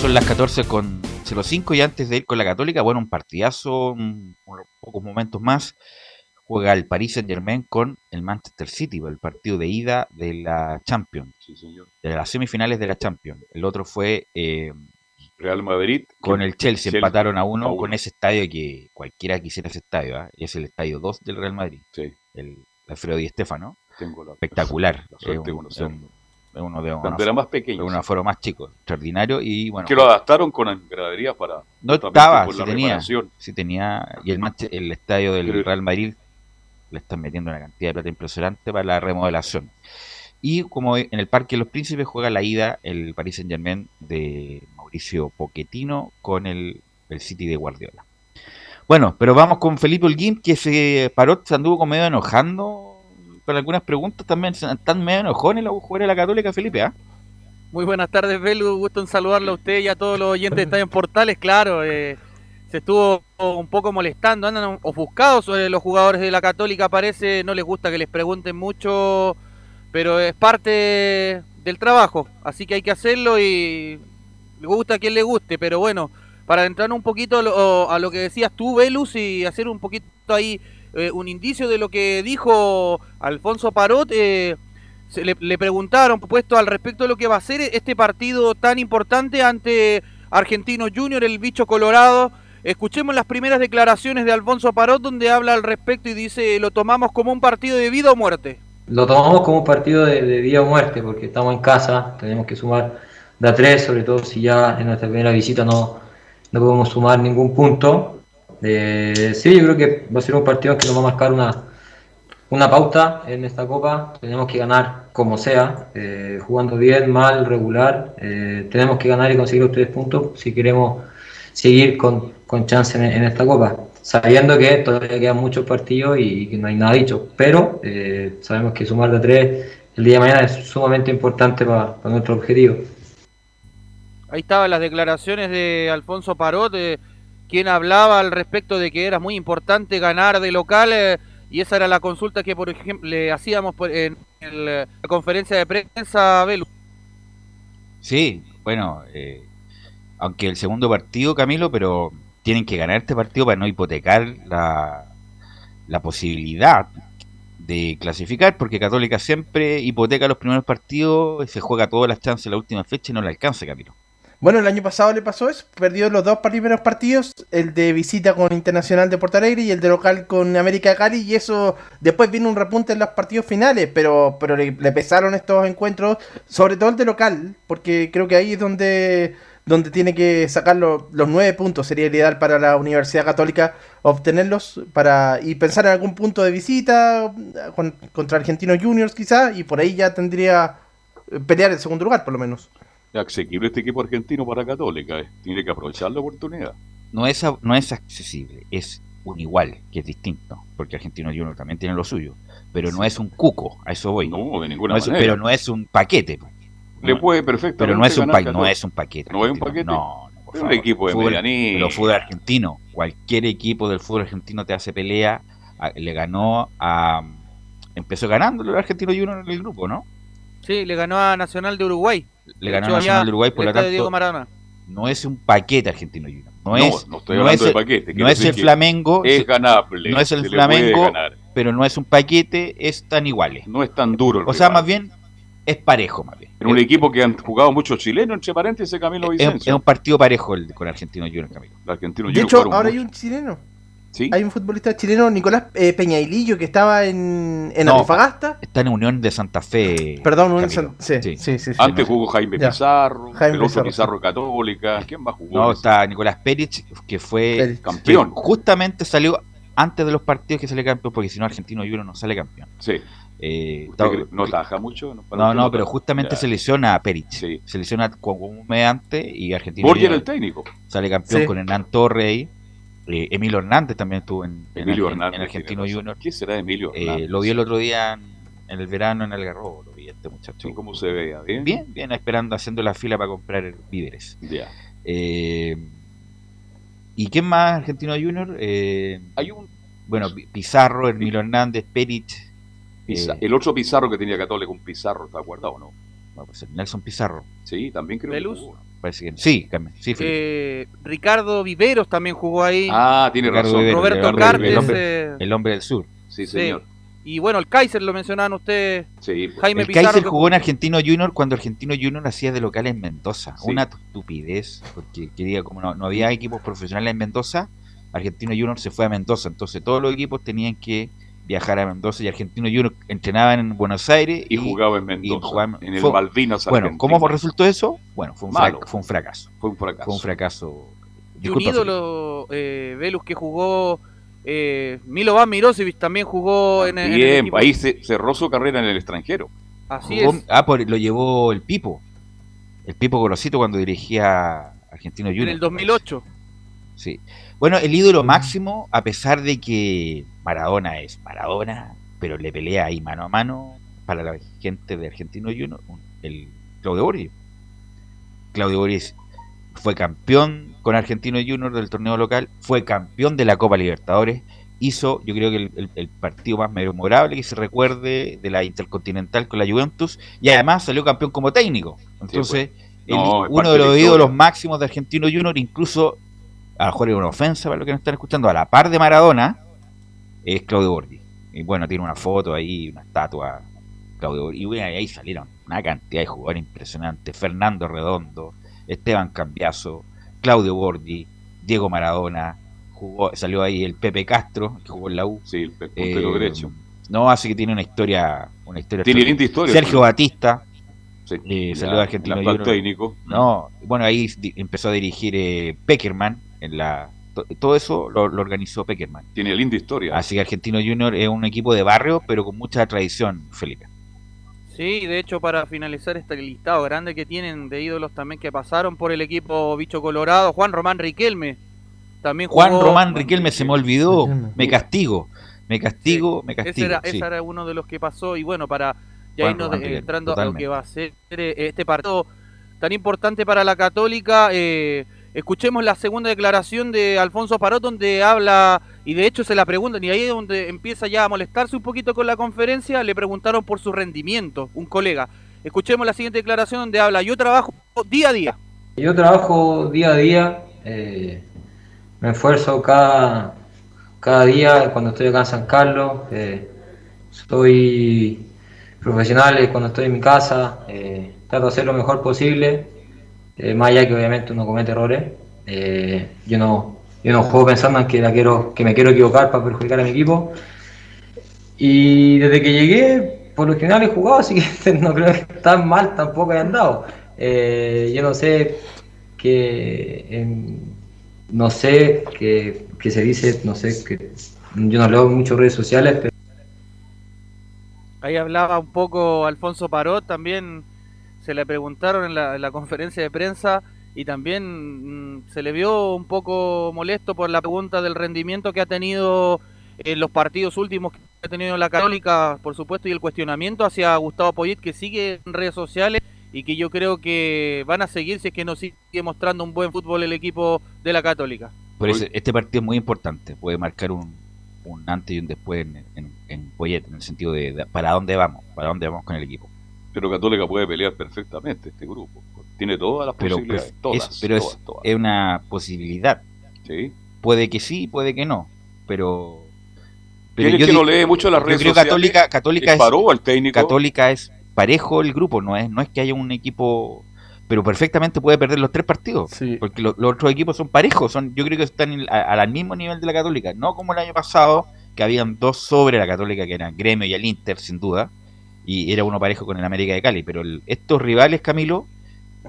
Son las 14 con 05 y antes de ir con la Católica, bueno, un partidazo, un- unos pocos momentos más. Juega el Paris Saint Germain con el Manchester City, el partido de ida de la Champions, de las semifinales de la Champions. El otro fue eh, Real Madrid con el Chelsea, Chelsea, empataron a uno a uno. con ese estadio que cualquiera quisiera ese estadio, ¿ah? es el estadio 2 del Real Madrid, el Alfredo Di Stefano, Tengo la- espectacular, la suerte es un- uno de Cuando era más pequeño, de un aforo más chico, extraordinario y bueno. que lo adaptaron con graderías para. No estaba, la tenía, y el, el estadio del Pero- Real Madrid le están metiendo una cantidad de plata impresionante para la remodelación. Y como en el Parque de los Príncipes juega la ida el Paris Saint Germain de Mauricio Pochettino con el, el City de Guardiola. Bueno, pero vamos con Felipe Holguín, que se paró, se anduvo como medio enojando con algunas preguntas también. Están medio enojones los jugadores de la Católica, Felipe, ¿ah? Muy buenas tardes, Belu. Gusto en saludarlo a usted y a todos los oyentes de Estadio en Portales. Claro, eh, se estuvo un poco molestando, andan ofuscados eh, los jugadores de la Católica, parece, no les gusta que les pregunten mucho, pero es parte del trabajo, así que hay que hacerlo y le gusta a quien le guste, pero bueno, para entrar un poquito a lo, a lo que decías tú, Velus, y hacer un poquito ahí eh, un indicio de lo que dijo Alfonso Parot, eh, se le, preguntaron, puesto al respecto de lo que va a ser este partido tan importante ante Argentino Junior, el bicho colorado. Escuchemos las primeras declaraciones de Alfonso Parot, donde habla al respecto y dice, lo tomamos como un partido de vida o muerte. Lo tomamos como un partido de, vida o muerte, porque estamos en casa, tenemos que sumar de tres, sobre todo si ya en nuestra primera visita no, no podemos sumar ningún punto. Eh, sí, yo creo que va a ser un partido que nos va a marcar una, una pauta en esta copa. Tenemos que ganar como sea, eh, jugando bien, mal, regular. Eh, tenemos que ganar y conseguir los tres puntos si queremos seguir con, con chance en, esta copa. Sabiendo que todavía quedan muchos partidos y que no hay nada dicho, pero sabemos que sumar de tres el día de mañana es sumamente importante para nuestro objetivo. Ahí estaban las declaraciones de Alfonso Parot, quien hablaba al respecto de que era muy importante ganar de local eh, y esa era la consulta que, por ejemplo, le hacíamos en, el- la conferencia de prensa Velu. Sí, bueno, eh, aunque el segundo partido, Camilo, pero tienen que ganar este partido para no hipotecar la, la posibilidad de clasificar, porque Católica siempre hipoteca los primeros partidos, se juega todas las chances en la última fecha y no le alcanza, Camilo. Bueno, el año pasado le pasó eso, perdió los dos primeros partidos, el de visita con Internacional de Porto Alegre y el de local con América de Cali, y eso después vino un repunte en los partidos finales, pero, pero le, pesaron estos encuentros, sobre todo el de local, porque creo que ahí es donde, donde tiene que sacar lo- los nueve puntos, sería ideal para la Universidad Católica obtenerlos para y pensar en algún punto de visita con- contra Argentinos Juniors quizá, y por ahí ya tendría eh, pelear el segundo lugar por lo menos. Es asequible este equipo argentino para Católica. eh. Tiene que aprovechar la oportunidad. No es, a- no es accesible, es un igual, que es distinto, porque Argentino Junior también tiene lo suyo, pero no es un cuco, a eso voy. No, de ninguna No es- manera. pero no es un paquete. pues. Le No. puede perfectamente Pero no es un, ganar no es un paquete. No es un paquete. No, no, por Es un favor. equipo de Fútbol- medianía. Pero fútbol argentino, cualquier equipo del fútbol argentino te hace pelea. a- le ganó a. Empezó ganando el Argentino Junior en el grupo, ¿no? Sí, le ganó a Nacional de Uruguay. Le ganó a Nacional de Uruguay, por lo estadio tanto. No es un paquete Argentino Junior. No, No, es. no estoy hablando es de el- paquete, No es el Flamengo. es ganable, No es el Flamengo, pero no es un paquete, es tan iguales. No es tan duro. el O sea, más bien es parejo, más bien. En un equipo que han jugado muchos chilenos, entre paréntesis, Camilo Es, Vicencio. es un partido parejo el con Argentino Junior, Camilo. El argentino De Junior hecho, ahora hay un chileno. ¿Sí? Hay un futbolista chileno, Nicolás eh, Peñailillo, que estaba en, en No, Antofagasta. Está en Unión de Santa Fe. Perdón, Unión. San- sí, sí, sí, sí. Antes jugó Jaime Ya. Pizarro, Jaime el otro Pizarro, Pizarro, Católica. ¿Quién más jugó? No, está Nicolás Pérez, que fue. Campeón. que justamente salió antes de los partidos que sale campeón, porque si no Argentino Junior no sale campeón. Sí. Eh, ¿Usted está- cree- no taja mucho? No, no, no, pero justamente Ya. se lesiona a Perich. Sí. Se lesiona como un mes antes y Argentino Borgia era el técnico. sale campeón Sí. con Hernán Torrey. Eh, Emilio Hernández también estuvo en, en- Hernández. en Argentino. Junior. ¿Qué será de Emilio Eh, Hernández? lo vi el otro día en, en el verano en Algarrobo, lo vi este muchacho. Sí, ¿Cómo se vea? ¿Bien? Bien, bien, esperando, haciendo la fila para comprar víveres. Ya. Eh, ¿Y quién más Argentino Junior? Hay un bueno, Pi- Pizarro, Emilio Hernández, Perich. El otro Pizarro que tenía Católica, un Pizarro, ¿está guardado o no? Pues el Nelson Pizarro. Sí, también creo. Parece que sí, sí. Eh, Ricardo Viveros también jugó ahí. Ah, tiene Ricardo razón. Vivero, Roberto el hombre- Cartes, el hombre, eh, el hombre del sur. Sí, Sí. señor. Y bueno, el Kaiser lo mencionaban ustedes. Sí, pues. Jaime el Pizarro. Kaiser que jugó en Argentino Junior cuando Argentino Junior hacía de local en Mendoza. Sí. Una estupidez, porque quería, como no, no había equipos profesionales en Mendoza, Argentino Junior se fue a Mendoza. Entonces todos los equipos tenían que viajar a Mendoza y Argentino Junior entrenaban en Buenos Aires Y jugaba en Mendoza, jugaba- en el fue- Malvinas Bueno, argentino. ¿cómo resultó eso? Bueno, fue un, Malo. frac- fue un fracaso. Fue un fracaso. Fue un fracaso. Y un ídolo, eh, Velus, que jugó. Eh, Milovan Mirosevic también jugó en, en el Bien, equipo. ahí se cerró su carrera en el extranjero. Así Jugó- es. Ah, por- lo llevó el Pipo. El Pipo Gorosito cuando dirigía Argentino Junior. En el 2008. Sí. Bueno, el ídolo máximo, a pesar de que Maradona es Maradona, pero le pelea ahí mano a mano para la gente de Argentino Junior, un- el Claudio Borges. Claudio Borges fue campeón con Argentino Junior del torneo local, fue campeón de la Copa Libertadores, hizo, yo creo que el, el- el partido más memorable que se recuerde de la Intercontinental con la Juventus, y además salió campeón como técnico. Entonces, pues. No, el- es uno de los ídolos máximos de Argentino Junior, incluso a lo mejor es una ofensa para los que nos están escuchando, a la par de Maradona, es Claudio Borghi. Y bueno, tiene una foto ahí, una estatua, Claudio Borghi. Y bueno, ahí salieron una cantidad de jugadores impresionantes. Fernando Redondo, Esteban Cambiaso, Claudio Borghi, Diego Maradona, jugó, salió ahí el Pepe Castro, que jugó en la U. Sí, el puntero Eh, derecho. No, así que tiene una historia, una historia Tiene linda historia. Sergio Batista, Sí, eh, salió de Junior. técnico. No, bueno, ahí empezó a dirigir eh, Peckerman. En la, todo eso lo, lo organizó Peckerman. Tiene linda historia. Así que Argentino Junior es un equipo de barrio, pero con mucha tradición, Felipe. Sí, de hecho, para finalizar este listado grande que tienen de ídolos también que pasaron por el equipo Bicho Colorado, Juan Román Riquelme. También jugó, Juan Román Riquelme se me olvidó. Me castigo. Me castigo, me Ese castigo. era, sí. ese era uno de los que pasó. Y bueno, para Ya Juan nos Román Riquelme, entrando a lo que va a ser eh, este partido tan importante para la Católica. eh, escuchemos la segunda declaración de Alfonso Parot, donde habla, y de hecho se la preguntan, y ahí es donde empieza ya a molestarse un poquito con la conferencia. Le preguntaron por su rendimiento, un colega. Escuchemos la siguiente declaración donde habla: Yo trabajo día a día. Yo trabajo día a día, eh, me esfuerzo cada, cada día cuando estoy acá en San Carlos. eh, soy profesional eh, cuando estoy en mi casa, eh, trato de hacer lo mejor posible, eh, más allá que obviamente uno comete errores. eh, yo no, yo no juego pensando en que, la quiero, que me quiero equivocar para perjudicar a mi equipo. Y desde que llegué, por lo general he jugado, así que no creo que tan mal tampoco he andado. Eh, yo no sé que no sé que, que se dice, no sé que yo no leo mucho redes sociales, pero Ahí hablaba un poco Alfonso Parot, también se le preguntaron en la, en la conferencia de prensa y también mm, se le vio un poco molesto por la pregunta del rendimiento que ha tenido en los partidos últimos que ha tenido la Católica, por supuesto, y el cuestionamiento hacia Gustavo Poyet que sigue en redes sociales y que yo creo que van a seguir si es que no sigue mostrando un buen fútbol el equipo de la Católica. Por eso, este partido es muy importante, puede marcar un, un antes y un después en, en, en Poyet, en el sentido de, de para dónde vamos, para dónde vamos con el equipo. Pero Católica puede pelear perfectamente este grupo. Tiene todas las Pero, posibilidades. pues, todas, es, pero es- todas, todas. es una posibilidad. Sí. Puede que sí, puede que no, pero... ¿Quién es yo que no lee mucho las yo redes creo sociales? Católica, Católica ¿Es Paró el técnico? Católica es parejo el grupo, no es, no es que haya un equipo, pero perfectamente puede perder los tres partidos, porque lo- los otros equipos son parejos, son, yo creo que están al mismo nivel de la Católica, no como el año pasado, que habían dos sobre la Católica, que eran Gremio y el Inter, sin duda, y era uno parejo con el América de Cali, pero el- estos rivales, Camilo,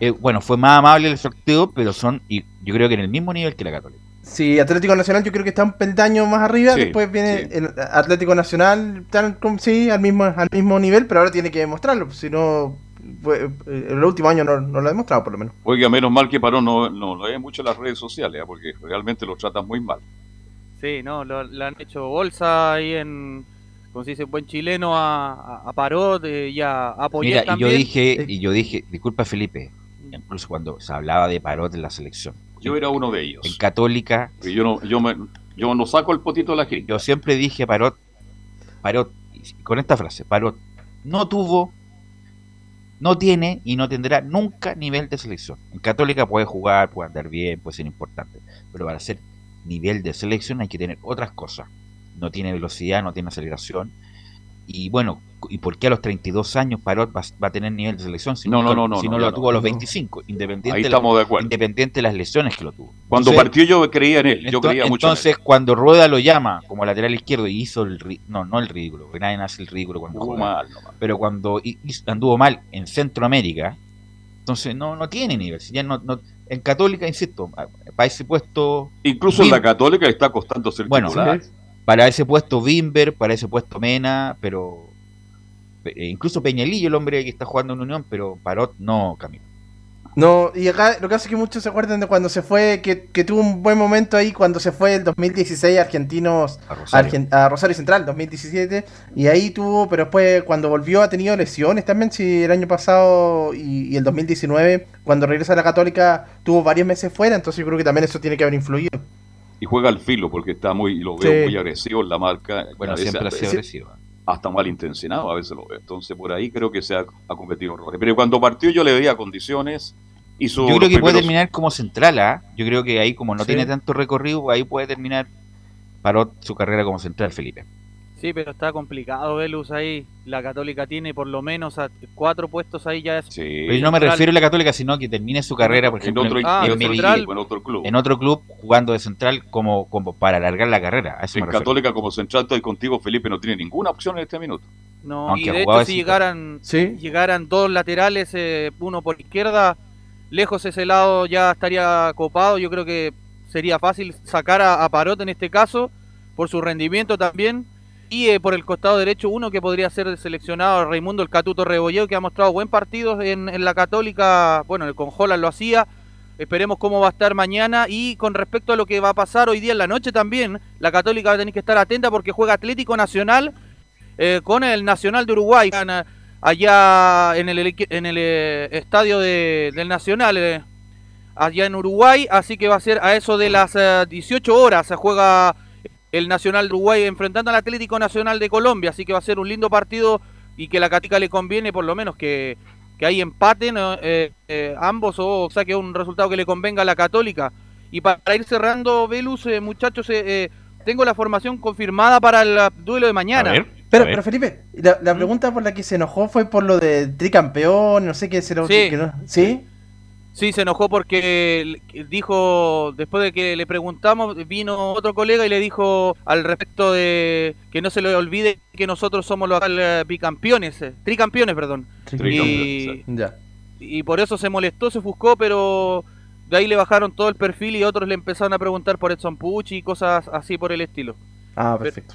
eh, bueno, fue más amable el sorteo, pero son, y yo creo que en el mismo nivel que la Católica. Sí, Atlético Nacional yo creo que está un peldaño más arriba, Sí, después viene el Atlético Nacional, tan como- sí, al mismo, al mismo nivel, pero ahora tiene que demostrarlo, si no, eh, el último año no, no lo ha demostrado por lo menos. Oiga, menos mal que Paró no, no lee mucho las redes sociales, ¿ah? porque realmente lo tratan muy mal. Sí, no, lo, le han hecho bolsa ahí en, como se dice, buen chileno a, a, a Parot eh, y a, a Poyet Mira, y yo también. dije, y yo dije, disculpa Felipe, incluso cuando se hablaba de Parot en la selección. Yo era uno de ellos. En Católica. Y yo no, yo me, yo no saco el potito de la gente. Yo siempre dije a Parot, Parot, y con esta frase, Parot no tuvo, no tiene y no tendrá nunca nivel de selección. En Católica puede jugar, puede andar bien, puede ser importante, pero para ser nivel de selección hay que tener otras cosas. No tiene velocidad, no tiene aceleración. Y bueno, ¿y por qué a los 32 años Parot va, va a tener nivel de selección si No, no, no, no, si no, no ya lo no, tuvo a los no. 25? Independiente Ahí de estamos la- de acuerdo. Independiente de las lesiones que lo tuvo. Cuando Entonces- partió yo creía en él, yo Ento- creía mucho en él. entonces, cuando Rueda lo llama como lateral izquierdo y hizo el no, no el ridículo, porque nadie hace el ridículo cuando Jugó juega. mal. Pero cuando hizo- anduvo mal en Centroamérica, entonces no, no tiene nivel. Si ya no, no- en Católica, insisto, para ese puesto. Incluso en la Católica le está costando ser bueno, titular. Para ese puesto Bimber, para ese puesto Mena, pero eh, incluso Peñalillo, el hombre que está jugando en Unión, pero Parot no, Camilo. No, y acá lo que hace que muchos se acuerden de cuando se fue, que, que tuvo un buen momento ahí cuando se fue el 2016 Argentinos A Rosario. Argen- a Rosario Central, 2017, y ahí tuvo, pero después cuando volvió ha tenido lesiones también, si el año pasado y, y el 2019, cuando regresa a la Católica, tuvo varios meses fuera, entonces yo creo que también eso tiene que haber influido. Y juega al filo porque está muy, lo veo Sí. muy agresivo en la marca. Bueno, veces- siempre ha sido sí, agresivo. Hasta mal intencionado a veces lo veo. Entonces por ahí creo que se ha, ha cometido errores. Pero cuando partió yo le veía condiciones. Hizo Yo creo que puede terminar como central, ¿ah? Yo creo que ahí, como no Sí. tiene tanto recorrido, ahí puede terminar Parot su carrera como central, Felipe. Sí, pero está complicado, Velus, ahí. La Católica tiene por lo menos a cuatro puestos ahí ya. Es Pero yo no me refiero a la Católica, sino que termine su carrera, por En ejemplo, Ah, en de otro central. en otro club. en otro club jugando de central como, como para alargar la carrera. A eso En. Católica como central estoy contigo, Felipe, no tiene ninguna opción en este minuto. No, Aunque y de hecho, si llegaran, llegaran dos laterales, eh, uno por izquierda, lejos ese lado ya estaría copado. Yo creo que sería fácil sacar a, a Parot en este caso, por su rendimiento también. Y eh, por el costado derecho, uno que podría ser seleccionado, Raimundo el Catuto Rebolleo, que ha mostrado buen partido en, la Católica. Bueno, el con Holland lo hacía. Esperemos cómo va a estar mañana. Y con respecto a lo que va a pasar hoy día en la noche también, la Católica va a tener que estar atenta porque juega Atlético Nacional eh, con el Nacional de Uruguay. Allá en el, eh, estadio de- del Nacional, allá en Uruguay, así que va a ser a eso de las eh, 18 horas, se juega el Nacional de Uruguay enfrentando al Atlético Nacional de Colombia, así que va a ser un lindo partido y que la Catica le conviene por lo menos que, que ahí empaten eh, eh, ambos o saque un resultado que le convenga a la Católica. Y para ir cerrando, Velus, eh, muchachos, eh, eh, tengo la formación confirmada para el duelo de mañana. Pero, pero Felipe, la, la pregunta por la que se enojó fue por lo de tricampeón, no sé qué se lo Sí. que no- ¿Sí? Sí, se enojó porque dijo, después de que le preguntamos, vino otro colega y le dijo al respecto de que no se le olvide que nosotros somos los eh, bicampeones, eh, tricampeones, perdón. Y, Ya. y por eso se molestó, se ofuscó, pero de ahí le bajaron todo el perfil y otros le empezaron a preguntar por Edson Pucci y cosas así por el estilo. Ah, perfecto.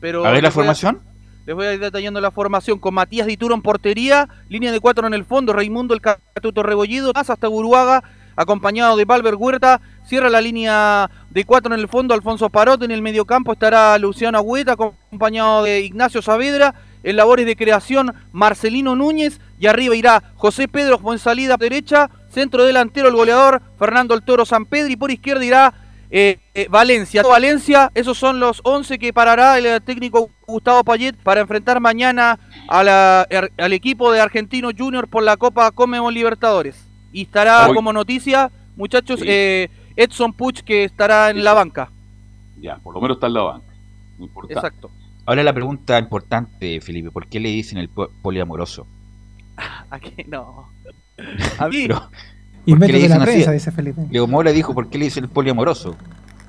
Pero A ver la formación. Les voy a ir detallando la formación con Matías Dituro en portería, línea de cuatro en el fondo, Raimundo el Catuto Rebollido, más hasta Guruaga, acompañado de Valver Huerta, cierra la línea de cuatro en el fondo, Alfonso Parot, en el mediocampo estará Luciano Agüeta, acompañado de Ignacio Saavedra, en labores de creación Marcelino Núñez, y arriba irá José Pedro en salida derecha, centro delantero el goleador Fernando el Toro San Pedro, y por izquierda irá eh, eh, Valencia. Valencia, esos son los 11 que parará el eh, técnico Gustavo Payet para enfrentar mañana a la- er- al equipo de Argentino Junior por la Copa Comebol Libertadores. Y estará Hoy- como noticia, muchachos, Sí. eh, Edson Puch que estará en la banca. Ya, por lo menos está en la banca. Importante. Exacto. Ahora la pregunta importante, Felipe, ¿por qué le dicen el po- poliamoroso? Aquí no. A mí, Pero- Invento ¿por qué le de la prensa, dice Felipe. Leo Mora dijo, ¿por qué le dicen el poliamoroso?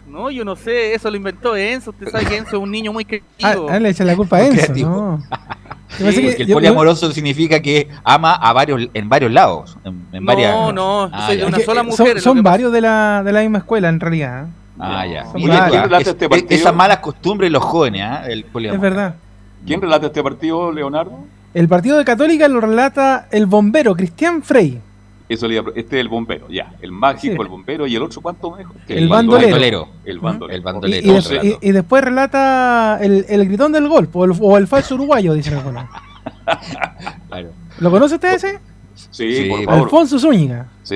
no, yo no sé, eso lo inventó Enzo. Usted sabe que Enzo es un niño muy creativo. ah, le echan la culpa a Enzo. creativo. No. Sí, que- el yo- poliamoroso significa que ama a varios, en varios lados. En, en No, varias... no, Ah, soy de ya. una sola eh, mujer. Son, es varios de la, de la misma escuela, en realidad. ¿eh? Ah, ya. Mira, varios. ¿Quién relata es- este es- esas malas costumbres de los jóvenes, ¿ah? el Es poliamor. verdad. ¿Quién relata este partido, Leonardo? El partido de Católica lo relata el bombero Cristian Frey. Eso le iba a pre- este es el bombero, ya. El mágico, Sí. el bombero y el otro, ¿cuánto me dijo? El bandolero. El bandolero. El Y, bandolero. y des- Entonces, y- y después relata el, el gritón del gol, o el, o el falso uruguayo, dicen algunos. Claro. ¿Lo conoce usted ese? sí, Sí. por favor. Alfonso Zúñiga. Sí.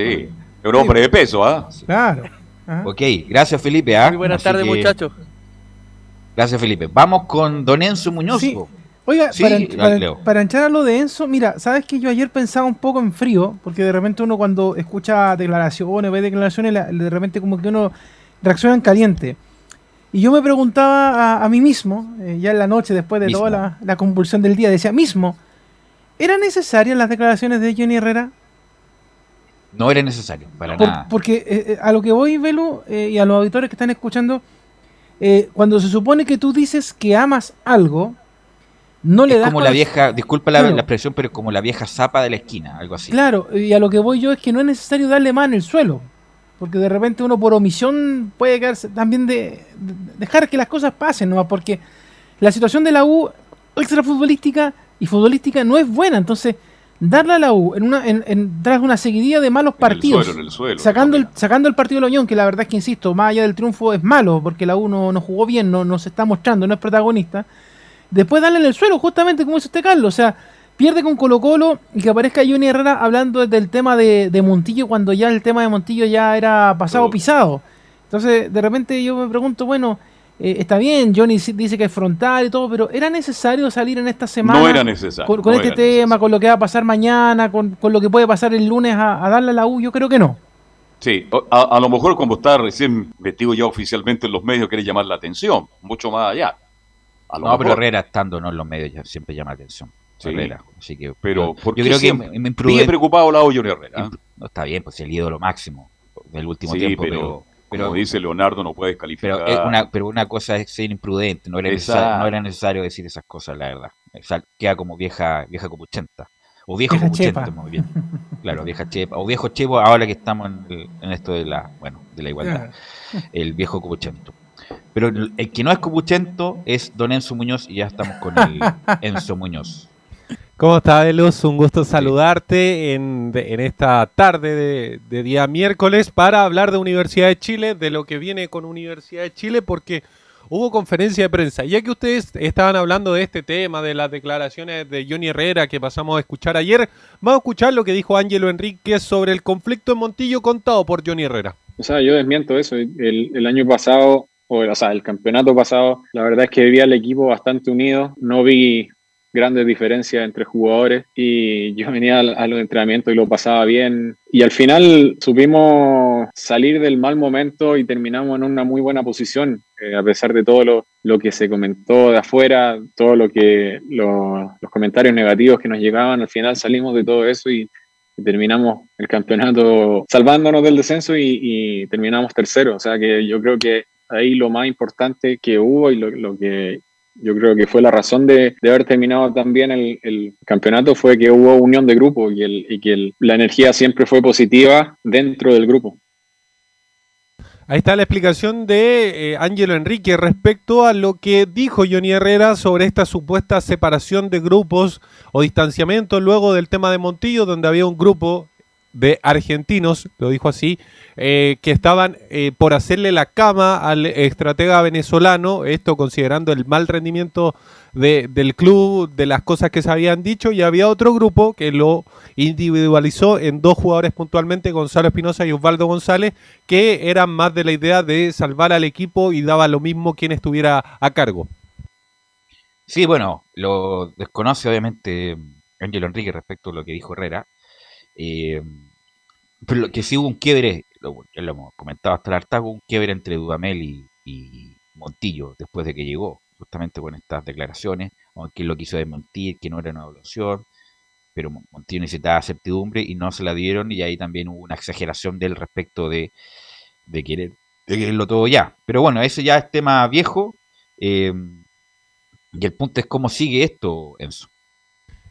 Es un hombre de peso, ¿ah? Claro. Ah. Ok, gracias Felipe. ¿ah? Muy buenas tardes, que- muchachos. Gracias Felipe. Vamos con Don Enzo Muñoz. Sí. Oiga, Sí, para, para- entrar a lo de Enzo, mira, sabes que yo ayer pensaba un poco en frío, porque de repente uno cuando escucha declaraciones, ve declaraciones, la- de repente como que uno reacciona en caliente. Y yo me preguntaba a, a mí mismo, eh, ya en la noche, después de Mismo. toda la, la convulsión del día, decía, mismo, ¿eran necesarias las declaraciones de Johnny Herrera? No era necesario, para Por- nada. porque eh, eh, a lo que voy, Velu, eh, y a los auditores que están escuchando, cuando se supone que tú dices que amas algo, no le es das como la vieja, disculpa la, Claro. la expresión, pero como la vieja zapa de la esquina, algo así. Claro, y a lo que voy yo es que no es necesario darle más en el suelo. Porque de repente uno por omisión puede quedarse también de, de- dejar que las cosas pasen, ¿no? Porque la situación de la U extrafutbolística y futbolística no es buena. Entonces, darle a la U en una, en, en- tras una seguidilla de malos partidos, suelo, en el suelo, sacando, el, sacando el partido de la Unión, que la verdad es que, insisto, más allá del triunfo es malo, porque la U no, no jugó bien, no, no se está mostrando, no es protagonista. Después darle en el suelo, justamente como dice usted, Carlos. O sea, pierde con Colo Colo y que aparezca Johnny Herrera hablando del tema de, de Montillo cuando ya el tema de Montillo ya era pasado pisado. Entonces, de repente yo me pregunto, bueno, eh, está bien, Johnny dice que es frontal y todo, pero ¿era necesario salir en esta semana? No era necesario, Con, con no este tema, con lo que va a pasar mañana, con, con lo que puede pasar el lunes a, a darle a la U, yo creo que no. Sí, a lo mejor como está recién metido ya oficialmente en los medios, quiere llamar la atención, mucho más allá. A lo No, pero. Herrera estando ¿no? en los medios ya siempre llama la atención. Sí. Herrera. Así que, Pero, yo ¿por qué creo que siempre? me- imprudente. preocupado la Johnny Herrera. ¿ah? No está bien, pues el ídolo máximo del último Sí, tiempo, pero, pero, como dice Leonardo, no puedes calificar. pero, es una, pero una cosa es ser imprudente, no era, necesario, no era necesario decir esas cosas, la verdad. O sea, queda como vieja, vieja copuchenta. O viejo Vieja chepa. muy bien. Claro, vieja chepa. O viejo chepo, ahora que estamos en, el- en esto de la, bueno, de la igualdad. El viejo copuchento. Pero el, que no es copuchento es don Enzo Muñoz y ya estamos con el Enzo Muñoz. ¿Cómo está, Velus? Un gusto saludarte en, de- en esta tarde de, de día miércoles para hablar de Universidad de Chile, de lo que viene con Universidad de Chile, porque hubo conferencia de prensa. Ya que ustedes estaban hablando de este tema, de las declaraciones de Johnny Herrera que pasamos a escuchar ayer, vamos a escuchar lo que dijo Ángelo Enríquez sobre el conflicto en Montillo contado por Johnny Herrera. O sea, yo desmiento eso. El, el año pasado, o, o sea, el campeonato pasado, la verdad es que vi al equipo bastante unido. No vi grandes diferencias entre jugadores y yo venía a, los entrenamientos y lo pasaba bien y al final supimos salir del mal momento y terminamos en una muy buena posición eh, a pesar de todo lo, lo, que se comentó de afuera, todo lo que los comentarios negativos que nos llegaban, al final salimos de todo eso y, y terminamos el campeonato salvándonos del descenso y, y, terminamos tercero, o sea que yo creo que ahí lo más importante que hubo y lo, lo que yo creo que fue la razón de, de haber terminado también el, el, campeonato fue que hubo unión de grupo y, el, y que la energía siempre fue positiva dentro del grupo. Ahí está la explicación de eh, Ángelo Enrique respecto a lo que dijo Johnny Herrera sobre esta supuesta separación de grupos o distanciamiento luego del tema de Montillo, donde había un grupo de argentinos, lo dijo así, eh, que estaban eh, por hacerle la cama al estratega venezolano, esto considerando el mal rendimiento de, del club, de las cosas que se habían dicho, y había otro grupo que lo individualizó en dos jugadores puntualmente, Gonzalo Espinosa y Osvaldo González, que eran más de la idea de salvar al equipo y daba lo mismo quien estuviera a cargo. Sí, bueno, lo desconoce obviamente Ángelo Enrique respecto a lo que dijo Herrera. Eh, pero lo que sí hubo un quiebre, lo, ya lo hemos comentado hasta el hartazgo, un quiebre entre Dudamel y, Montillo después de que llegó, justamente con estas declaraciones, aunque lo quiso desmentir, que no era una evaluación, pero Montillo necesitaba certidumbre y no se la dieron, y ahí también hubo una exageración del respecto de, de, querer, de quererlo todo ya. Pero bueno, ese ya es tema viejo, eh, y el punto es cómo sigue esto, Enzo.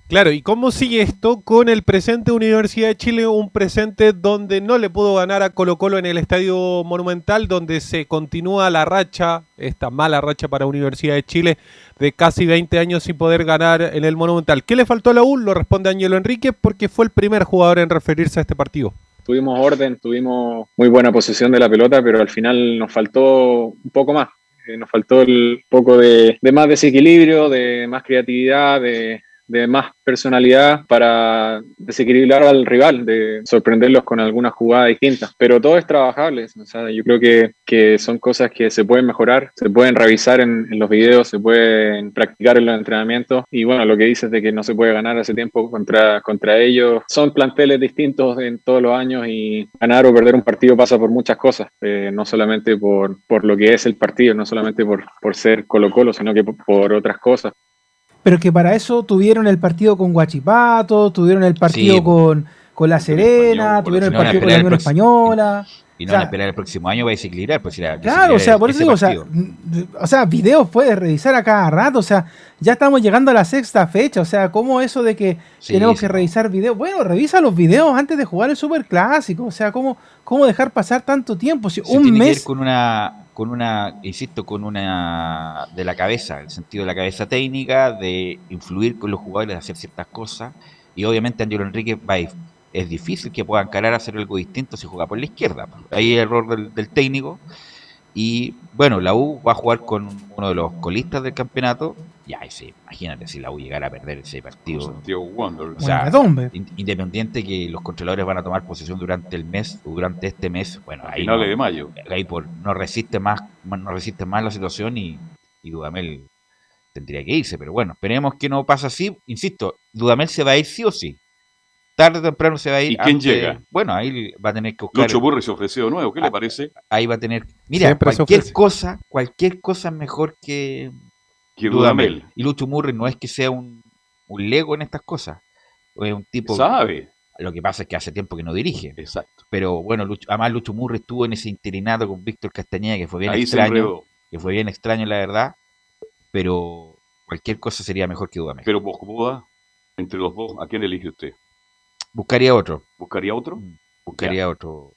Claro, ¿y cómo sigue esto con el presente Universidad de Chile? Un presente donde no le pudo ganar a Colo Colo en el Estadio Monumental, donde se continúa la racha, esta mala racha para Universidad de Chile, de casi 20 años sin poder ganar en el Monumental. ¿Qué le faltó a la U? Lo responde Ángelo Enrique, porque fue el primer jugador en referirse a este partido. Tuvimos orden, tuvimos muy buena posición de la pelota, pero al final nos faltó un poco más. Eh, nos faltó el poco de, de más desequilibrio, de más creatividad, de, de más personalidad para desequilibrar al rival, de sorprenderlos con algunas jugadas distintas. Pero todo es trabajable. O sea, yo creo que, que son cosas que se pueden mejorar, se pueden revisar en, en, los videos, se pueden practicar en los entrenamientos. Y bueno, lo que dices de que no se puede ganar hace tiempo contra, contra ellos, son planteles distintos en todos los años y ganar o perder un partido pasa por muchas cosas, eh, no solamente por, por lo que es el partido, no solamente por, por ser Colo Colo, sino que por, por otras cosas pero que para eso tuvieron el partido con Guachipato, tuvieron el partido sí, con, con La Serena, tuvieron el partido con la Unión Española. Y no o sea, van a esperar el próximo año para desequilibrar. Pues, si la, claro, o sea, por eso digo, o sea, o sea, videos puedes revisar a cada rato, o sea, ya estamos llegando a la sexta fecha, o sea, ¿cómo eso de que sí, tenemos sí. que revisar videos? Bueno, revisa los videos antes de jugar el Super Clásico, o sea, ¿cómo, cómo dejar pasar tanto tiempo? Si un tiene mes... Que ver con una con una, insisto, con una de la cabeza, el sentido de la cabeza técnica, de influir con los jugadores, de hacer ciertas cosas. Y obviamente Angelo Enrique va a, es difícil que pueda encarar a hacer algo distinto si juega por la izquierda. Ahí el error del, del, técnico. Y bueno, la U va a jugar con uno de los colistas del campeonato. Ya, ese, imagínate si la U llegara a perder ese partido. O sea, in, independiente que los controladores van a tomar posesión durante el mes, o durante este mes, bueno, ahí. No, de mayo. Ahí por, no resiste más, no resiste más la situación y, y Dudamel tendría que irse. Pero bueno, esperemos que no pase así. Insisto, Dudamel se va a ir sí o sí tarde o temprano se va a ir. ¿Y quién antes, llega? Bueno, ahí va a tener que buscar. Lucho Burri se ofreció de nuevo, ¿qué Ah, le parece? Ahí va a tener. Mira, Siempre cualquier cosa, cualquier cosa es mejor que, que Dudamel. Y Lucho Murray no es que sea un, un lego en estas cosas. Es un tipo. Sabe. Lo que pasa es que hace tiempo que no dirige. Exacto. Pero bueno, Lucho, además Lucho Murray estuvo en ese interinato con Víctor Castañeda, que fue bien ahí extraño. Que fue bien extraño, la verdad. Pero cualquier cosa sería mejor que Dudamel. Pero vos. Entre los dos, ¿a quién elige usted? Buscaría otro. ¿Buscaría otro? Buscaría ya. otro.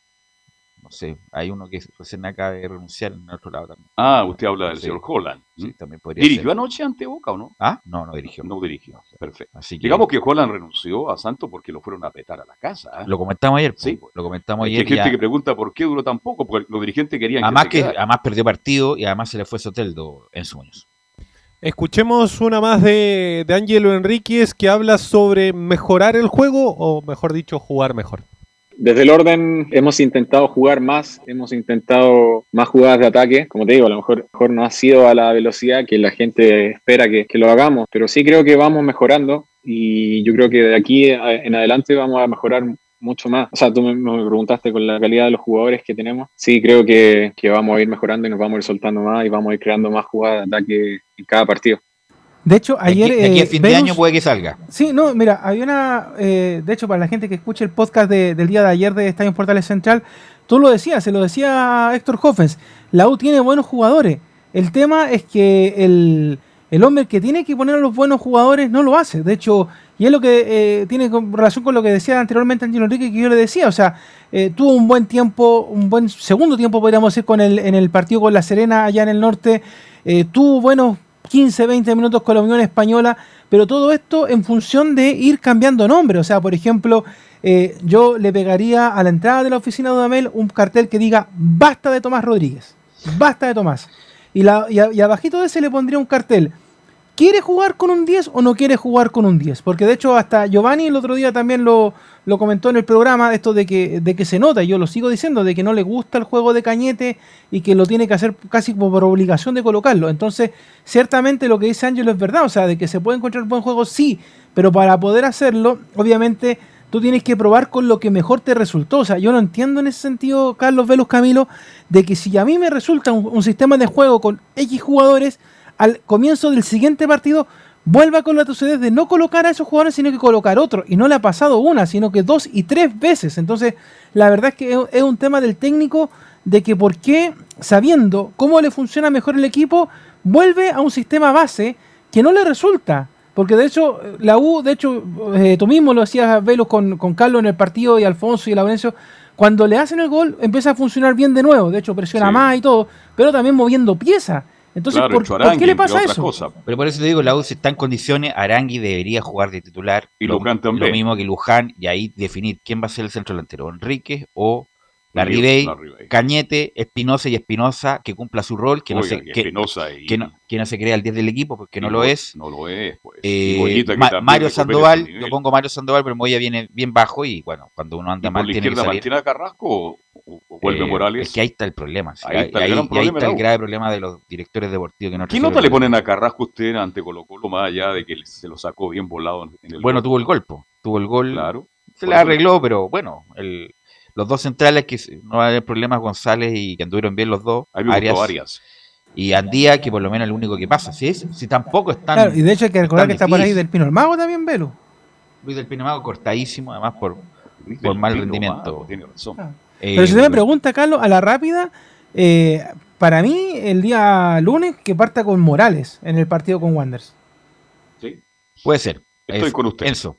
No sé, hay uno que recién acaba de renunciar en otro lado también. Ah, usted habla del Sí. señor Holland. Sí, también podría ¿Dirigió ser. anoche ante Boca o no? Ah, no, no dirigió. No dirigió. Perfecto. Así que Digamos que Holland renunció a Santos porque lo fueron a petar a la casa. ¿ah? lo comentamos ayer, Sí. po, lo comentamos ayer. hay gente ya- que pregunta por qué duró tan poco, porque los dirigentes querían además, que, además perdió partido y además se le fue Soteldo en su Muñoz. Escuchemos una más de, de Ángelo Enríquez que habla sobre mejorar el juego o, mejor dicho, jugar mejor. Desde el orden hemos intentado jugar más, hemos intentado más jugadas de ataque. Como te digo, a lo mejor, no ha sido a la velocidad que la gente espera que, lo hagamos, pero sí creo que vamos mejorando y yo creo que de aquí en adelante vamos a mejorar mucho más. O sea, tú me, me preguntaste con la calidad de los jugadores que tenemos. Sí, creo que, que vamos a ir mejorando y nos vamos a ir soltando más y vamos a ir creando más jugadas de ataque en cada partido. De hecho, ayer. aquí, aquí a eh, fin de año puede que salga. Sí, no, mira, había una. eh, de hecho, para la gente que escuche el podcast de- del día de ayer de Estadio Portales Central, tú lo decías, se lo decía Héctor Hoffens. La U tiene buenos jugadores. El tema es que el, el hombre que tiene que poner a los buenos jugadores no lo hace. De hecho, y es lo que eh, tiene con- relación con lo que decía anteriormente Angelo Enrique, que yo le decía. O sea, tuvo un buen tiempo, un buen segundo tiempo, podríamos decir, con el, en el partido con La Serena allá en el norte. Tuvo buenos 15, 20 minutos con la Unión Española, pero todo esto en función de ir cambiando nombre. O sea, por ejemplo, eh, yo le pegaría a la entrada de la oficina de Dudamel un cartel que diga basta de Tomás Rodríguez, basta de Tomás. Y, la, y, abajito de ese le pondría un cartel. ¿Quiere jugar con un 10 o no quiere jugar con un 10? Porque de hecho hasta Giovanni el otro día también lo, lo comentó en el programa, esto de que, de que se nota, yo lo sigo diciendo, de que no le gusta el juego de Cañete y que lo tiene que hacer casi como por obligación de colocarlo. Entonces, ciertamente lo que dice Ángelo es verdad, o sea, de que se puede encontrar buen juego, sí, pero para poder hacerlo, obviamente tú tienes que probar con lo que mejor te resultó. O sea, yo no entiendo en ese sentido, Carlos Velos Camilo, de que si a mí me resulta un, un sistema de juego con X jugadores, al comienzo del siguiente partido vuelva con la tucidez de no colocar a esos jugadores, sino que colocar otro. Y no le ha pasado una, sino que dos y tres veces. Entonces, la verdad es que es- es un tema del técnico de que por qué, sabiendo cómo le funciona mejor el equipo, vuelve a un sistema base que no le resulta. Porque de hecho, la U, de hecho, eh, tú mismo lo hacías Velos con, con Carlos en el partido y Alfonso y Laurencio, cuando le hacen el gol empieza a funcionar bien de nuevo. De hecho, presiona Sí. más y todo, pero también moviendo piezas. Entonces, Claro, ¿por, qué le pasa eso? cosas. Pero por eso te digo, la U está en condiciones, Arangui debería jugar de titular. Y lo, Luján también. Lo mismo que Luján, y ahí definir quién va a ser el centro delantero, Enríquez o Larribey. Cañete, Espinosa y Espinosa, que cumpla su rol, que no, se, que que, y- que no, que no se crea el 10 del equipo, porque no lo es. No lo es, pues. Eh, que Ma- Mario Sandoval, yo pongo Mario Sandoval, pero Moya viene bien bajo y bueno, cuando uno ¿Y anda por mal la tiene que izquierda salir. mantiene a Carrasco o, o vuelve Eh, Morales? Es que ahí está el problema. sí, Ahí ahí, está el grave problema de los directores deportivos que no ¿Qué nota le ponen a Carrasco usted ante Colo Colo más allá de que se lo sacó bien volado en el Bueno, gol? tuvo el gol, po. tuvo el gol. Claro. Se Por le eso- arregló, pero bueno, el- los dos centrales que no va a haber problemas, González y que anduvieron bien los dos. A mí me gustó Arias. Y Andía, que por lo menos es el único que pasa. Si, es, si tampoco están. Claro, y de hecho hay que recordar que está por ahí del Pino el Mago también, Velo. Luis del Pinamago cortadísimo, además por, Luis por del mal Pino rendimiento. Mago, tiene razón. Eh, Pero si usted me pregunta, Carlos, a la rápida, eh, para mí el día lunes que parta con Morales en el partido con Wanderers. Sí. Puede ser. Estoy Es- con usted. Enzo.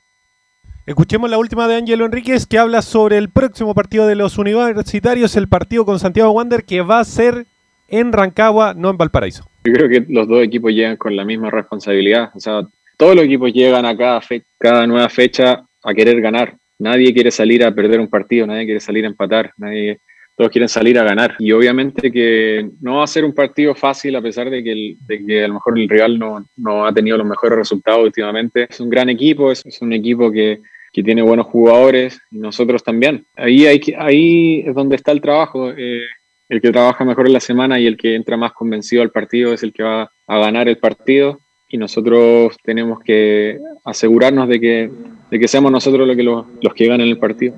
Escuchemos la última de Ángelo Enríquez que habla sobre el próximo partido de los universitarios, el partido con Santiago Wander que va a ser en Rancagua, no en Valparaíso. Yo creo que los dos equipos llegan con la misma responsabilidad. O sea, todos los equipos llegan a cada, cada nueva fecha a querer ganar. Nadie quiere salir a perder un partido, nadie quiere salir a empatar, nadie, todos quieren salir a ganar. Y obviamente que no va a ser un partido fácil a pesar de que, de que a lo mejor el rival no, no ha tenido los mejores resultados últimamente. Es un gran equipo, es, un equipo que, que tiene buenos jugadores y nosotros también. Ahí, hay que- ahí es donde está el trabajo. eh, el que trabaja mejor en la semana y el que entra más convencido al partido es el que va a ganar el partido y nosotros tenemos que asegurarnos de que, de que seamos nosotros los que, los, los que ganen el partido.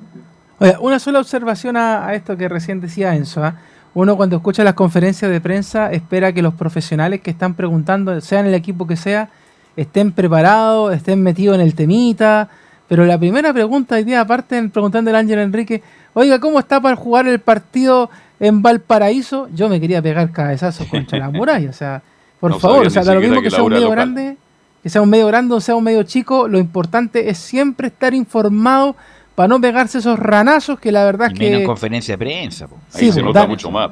Oye, una sola observación a, a esto que recién decía Enzo. ¿ah? Uno cuando escucha las conferencias de prensa espera que los profesionales que están preguntando, sean el equipo que sea, estén preparados, estén metidos en el temita. Pero la primera pregunta hoy día, aparte preguntando el Ángel Enrique, oiga, ¿cómo está para jugar el partido en Valparaíso? Yo me quería pegar cabezazos contra la muralla. O sea, por No favor, o sea, lo mismo que sea un medio local. grande, que sea un medio grande o sea un medio chico, lo importante es siempre estar informado para no pegarse esos ranazos que la verdad Y es menos que conferencia de prensa. po. Sí, Ahí se pues, nota da- mucho más.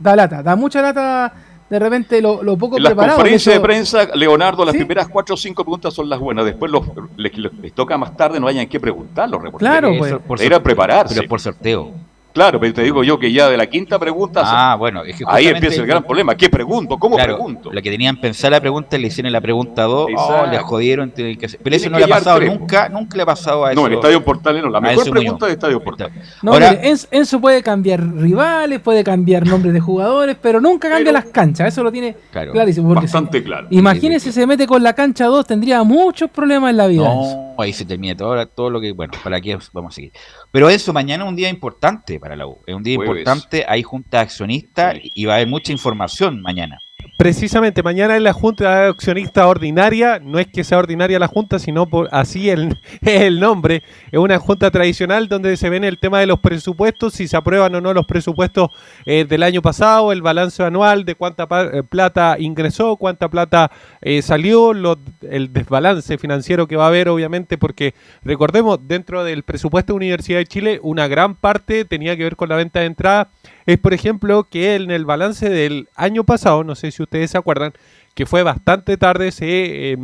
da lata, da mucha lata de repente lo, lo poco En las preparado. conferencias de de prensa, Leonardo, las Sí. primeras cuatro o cinco preguntas son las buenas. Después los, les, les toca más tarde, no hayan que preguntar los reporteros. Claro, Eso pues. por Era prepararse. Pero por sorteo. Claro, pero te digo yo que ya de la quinta pregunta, Ah, bueno, es que ahí empieza el gran problema. ¿Qué pregunto? ¿Cómo Claro, pregunto? Lo que tenían pensada la pregunta le hicieron la pregunta 2, Exacto. les jodieron. tienen que hacer- Pero eso no le ha pasado tres, nunca, nunca le ha pasado a eso. No, en Estadio Portales no. La mejor pregunta de Estadio Portales. No, Ahora- mire, Enzo, puede cambiar rivales, puede cambiar nombres de jugadores, pero nunca cambia las canchas. Eso lo tiene Claro. clarísimo. Bastante si- claro. Imagínese si se mete con la cancha 2, tendría muchos problemas en la vida. Enzo. Ahí se termina todo, todo lo que. Bueno, para aquí vamos a seguir. Pero eso, mañana es un día importante para la U. Es un día Jueves. importante, hay junta de accionistas y va a haber mucha información mañana. Precisamente, mañana es la Junta de Accionistas Ordinaria. No es que sea ordinaria la Junta, sino por así el, el nombre. Es una Junta tradicional donde se ven el tema de los presupuestos, si se aprueban o no los presupuestos eh, del año pasado, el balance anual de cuánta eh, plata ingresó, cuánta plata eh, salió, lo- el desbalance financiero que va a haber, obviamente, porque recordemos, dentro del presupuesto de Universidad de Chile, una gran parte tenía que ver con la venta de entrada es, por ejemplo, que en el balance del año pasado, no sé si ustedes se acuerdan, que fue bastante tarde, se eh,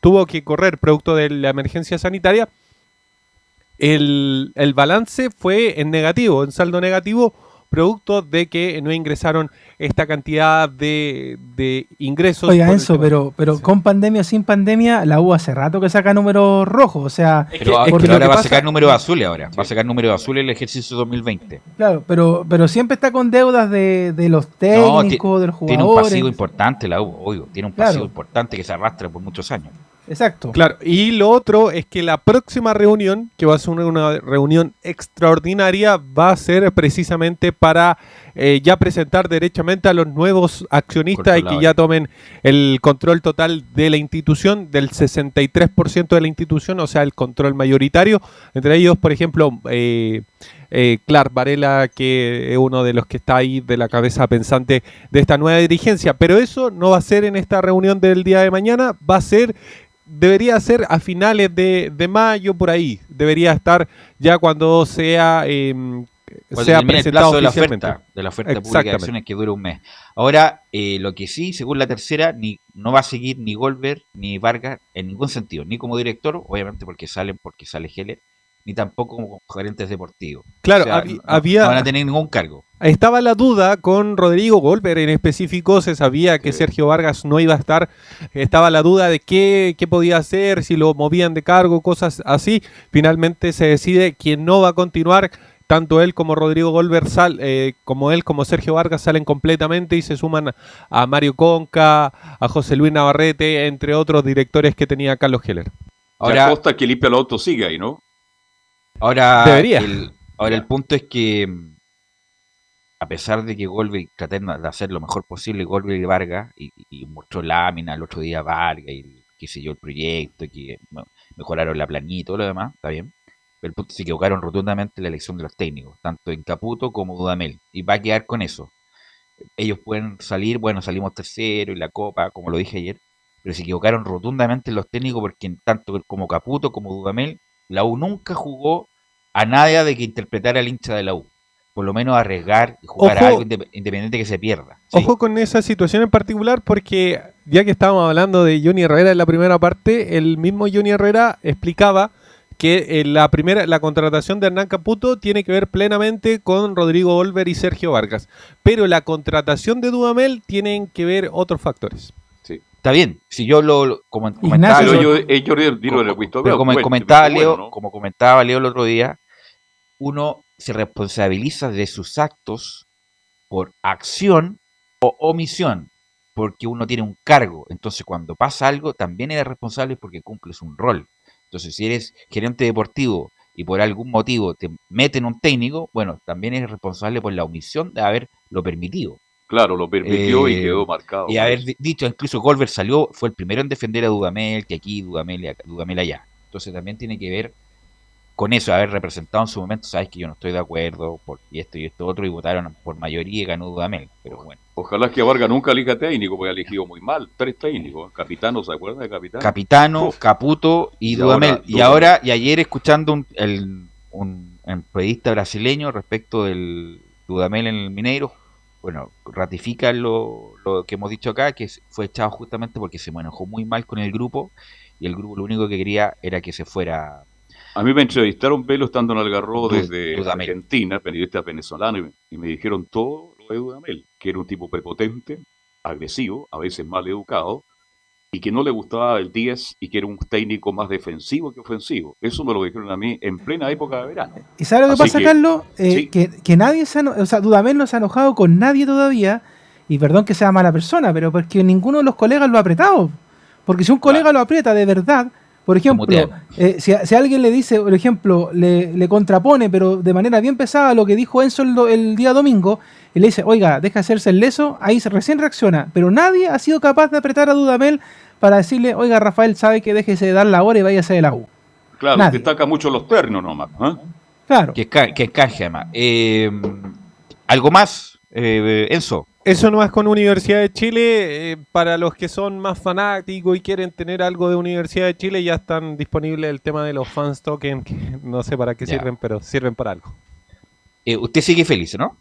tuvo que correr producto de la emergencia sanitaria. El, el balance fue en negativo, en saldo negativo, producto de que no ingresaron esta cantidad de, de ingresos. Oiga, tema. pero, pero con pandemia o sin pandemia, la U hace rato que saca números rojos. O sea, Pero, a- porque pero ahora que va a sacar números azules ahora. Va a sacar números azules el ejercicio 2020. Claro, pero, pero siempre está con deudas de, de los No, técnicos, de los tiene un jugadores. pasivo importante la U, obvio. Tiene un Claro. pasivo importante que se arrastra por muchos años. Exacto. Claro, y lo otro es que la próxima reunión, que va a ser una, reunión extraordinaria, va a ser precisamente para eh, ya presentar derechamente a los nuevos accionistas y que ya tomen el control total de la institución, del 63% de la institución, o sea, el control mayoritario. Entre ellos, por ejemplo, eh, eh, Clark Varela, que es uno de los que está ahí de la cabeza pensante de esta nueva dirigencia. Pero eso no va a ser en esta reunión del día de mañana, va a ser debería ser a finales de, de mayo por ahí. Debería estar ya cuando sea eh, Cuando sea el presentado plazo de la oferta, de la oferta pública de acciones que dura un mes. Ahora, eh, lo que sí, según la tercera, ni no va a seguir ni Goldberg ni Vargas en ningún sentido, ni como director, obviamente porque salen, porque sale Heller, ni tampoco como gerentes deportivos. Claro, O sea, habi- no- había- no van a tener ningún cargo. Estaba la duda con Rodrigo Goldberg en específico, se sabía que Sergio Vargas no iba a estar, estaba la duda de qué, qué podía hacer, si lo movían de cargo, cosas así. Finalmente se decide quién no va a continuar, tanto él como Rodrigo sal, eh, como él como Sergio Vargas salen completamente y se suman a, Mario Conca, a José Luis Navarrete, entre otros directores que tenía Carlos Heller. Ahora, Costa que limpia el auto sigue ahí, ¿no? Ahora, Debería. El, ahora el punto es que, a pesar de que Goldberg trató de hacer lo mejor posible, Goldberg y Vargas, y, y mostró lámina el otro día Vargas, y qué sé yo, el proyecto, que mejoraron la planilla y todo lo demás, está bien. Pero el punto se equivocaron rotundamente en la elección de los técnicos, tanto en Caputo como Dudamel, y va a quedar con eso. Ellos pueden salir, bueno, salimos tercero y la copa, como lo dije ayer, pero se equivocaron rotundamente en los técnicos porque tanto como Caputo como Dudamel, la U nunca jugó a nadie de que interpretara el hincha de la U. Por lo menos arriesgar y jugar Ojo. a algo indep- independiente que se pierda. Sí. Ojo con esa situación en particular porque ya que estábamos hablando de Johnny Herrera en la primera parte, el mismo Johnny Herrera explicaba que eh, la primera la contratación de Hernán Caputo tiene que ver plenamente con Rodrigo Olver y Sergio Vargas, pero la contratación de Dudamel tienen que ver otros factores. Está bien, si yo lo, lo- como comentaba, Leo- yo, eh, yo pero Bell, como bueno, comentaba bueno, Leo, ¿no? como comentaba Leo el otro día, uno se responsabiliza de sus actos por acción o omisión, porque uno tiene un cargo. Entonces, cuando pasa algo, también eres responsable porque cumples un rol. Entonces, si eres gerente deportivo y por algún motivo te meten un técnico, bueno, también eres responsable por la omisión de haberlo permitido. Claro, lo permitió y Eh, quedó marcado. Y haber di- dicho, incluso Goldberg salió, fue el primero en defender a Dudamel, que aquí, Dudamel, Dudamel allá. Entonces también tiene que ver con eso, haber representado en su momento, sabes que yo no estoy de acuerdo, por esto y esto otro, y votaron por mayoría y ganó Dudamel. Pero bueno. Ojalá que Vargas nunca elija técnico, porque ha elegido muy mal. Tres técnicos. Capitano, ¿se acuerda de Capitano? Capitano, Uf. Caputo y, Y Dudamel. ahora y ahora, y ayer escuchando un- el, un, un periodista brasileño respecto del Dudamel en el Mineiro. Bueno, ratifica lo, lo que hemos dicho acá, que fue echado justamente porque se manejó muy mal con el grupo y el grupo lo único que quería era que se fuera. A mí me entrevistaron Velo estando en Algarrobo desde Dudamel. Argentina, periodista venezolano, y me, y me dijeron todo lo de Dudamel, que era un tipo prepotente, agresivo, a veces mal educado, y que no le gustaba el 10 y que era un técnico más defensivo que ofensivo. Eso me lo dijeron a mí en plena época de verano. ¿Y sabes lo que Así pasa, que- Carlos? Eh, sí. que, que nadie se ha, o sea, Dudamel no se ha enojado con nadie todavía, y perdón que sea mala persona, pero porque ninguno de los colegas lo ha apretado. Porque si un colega lo aprieta de verdad, por ejemplo, eh, si, a- si alguien le dice, por ejemplo, le, le contrapone, pero de manera bien pesada lo que dijo Enzo el, do- el día domingo, y le dice, oiga, deja hacerse el leso, ahí se recién reacciona. Pero nadie ha sido capaz de apretar a Dudamel para decirle, oiga, Rafael, sabe que déjese de dar la hora y váyase de la U. Claro, Nadie. destaca mucho los ternos nomás. ¿eh? Claro. Que, ca- que encaje además. Eh, ¿Algo más, eh, Enzo? Eso no es con Universidad de Chile. eh, para los que son más fanáticos y quieren tener algo de Universidad de Chile, ya están disponibles el tema de los fans token, que no sé para qué Ya. sirven, pero sirven para algo. Eh, usted sigue feliz, ¿no?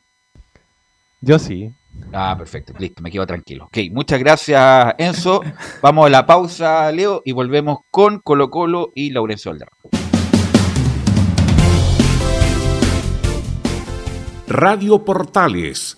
Yo sí. Ah, perfecto, listo, me quedo tranquilo. Ok, muchas gracias, Enzo. Vamos a la pausa, Leo, y volvemos con Colo Colo y Laurencio Valderrama. Radio Portales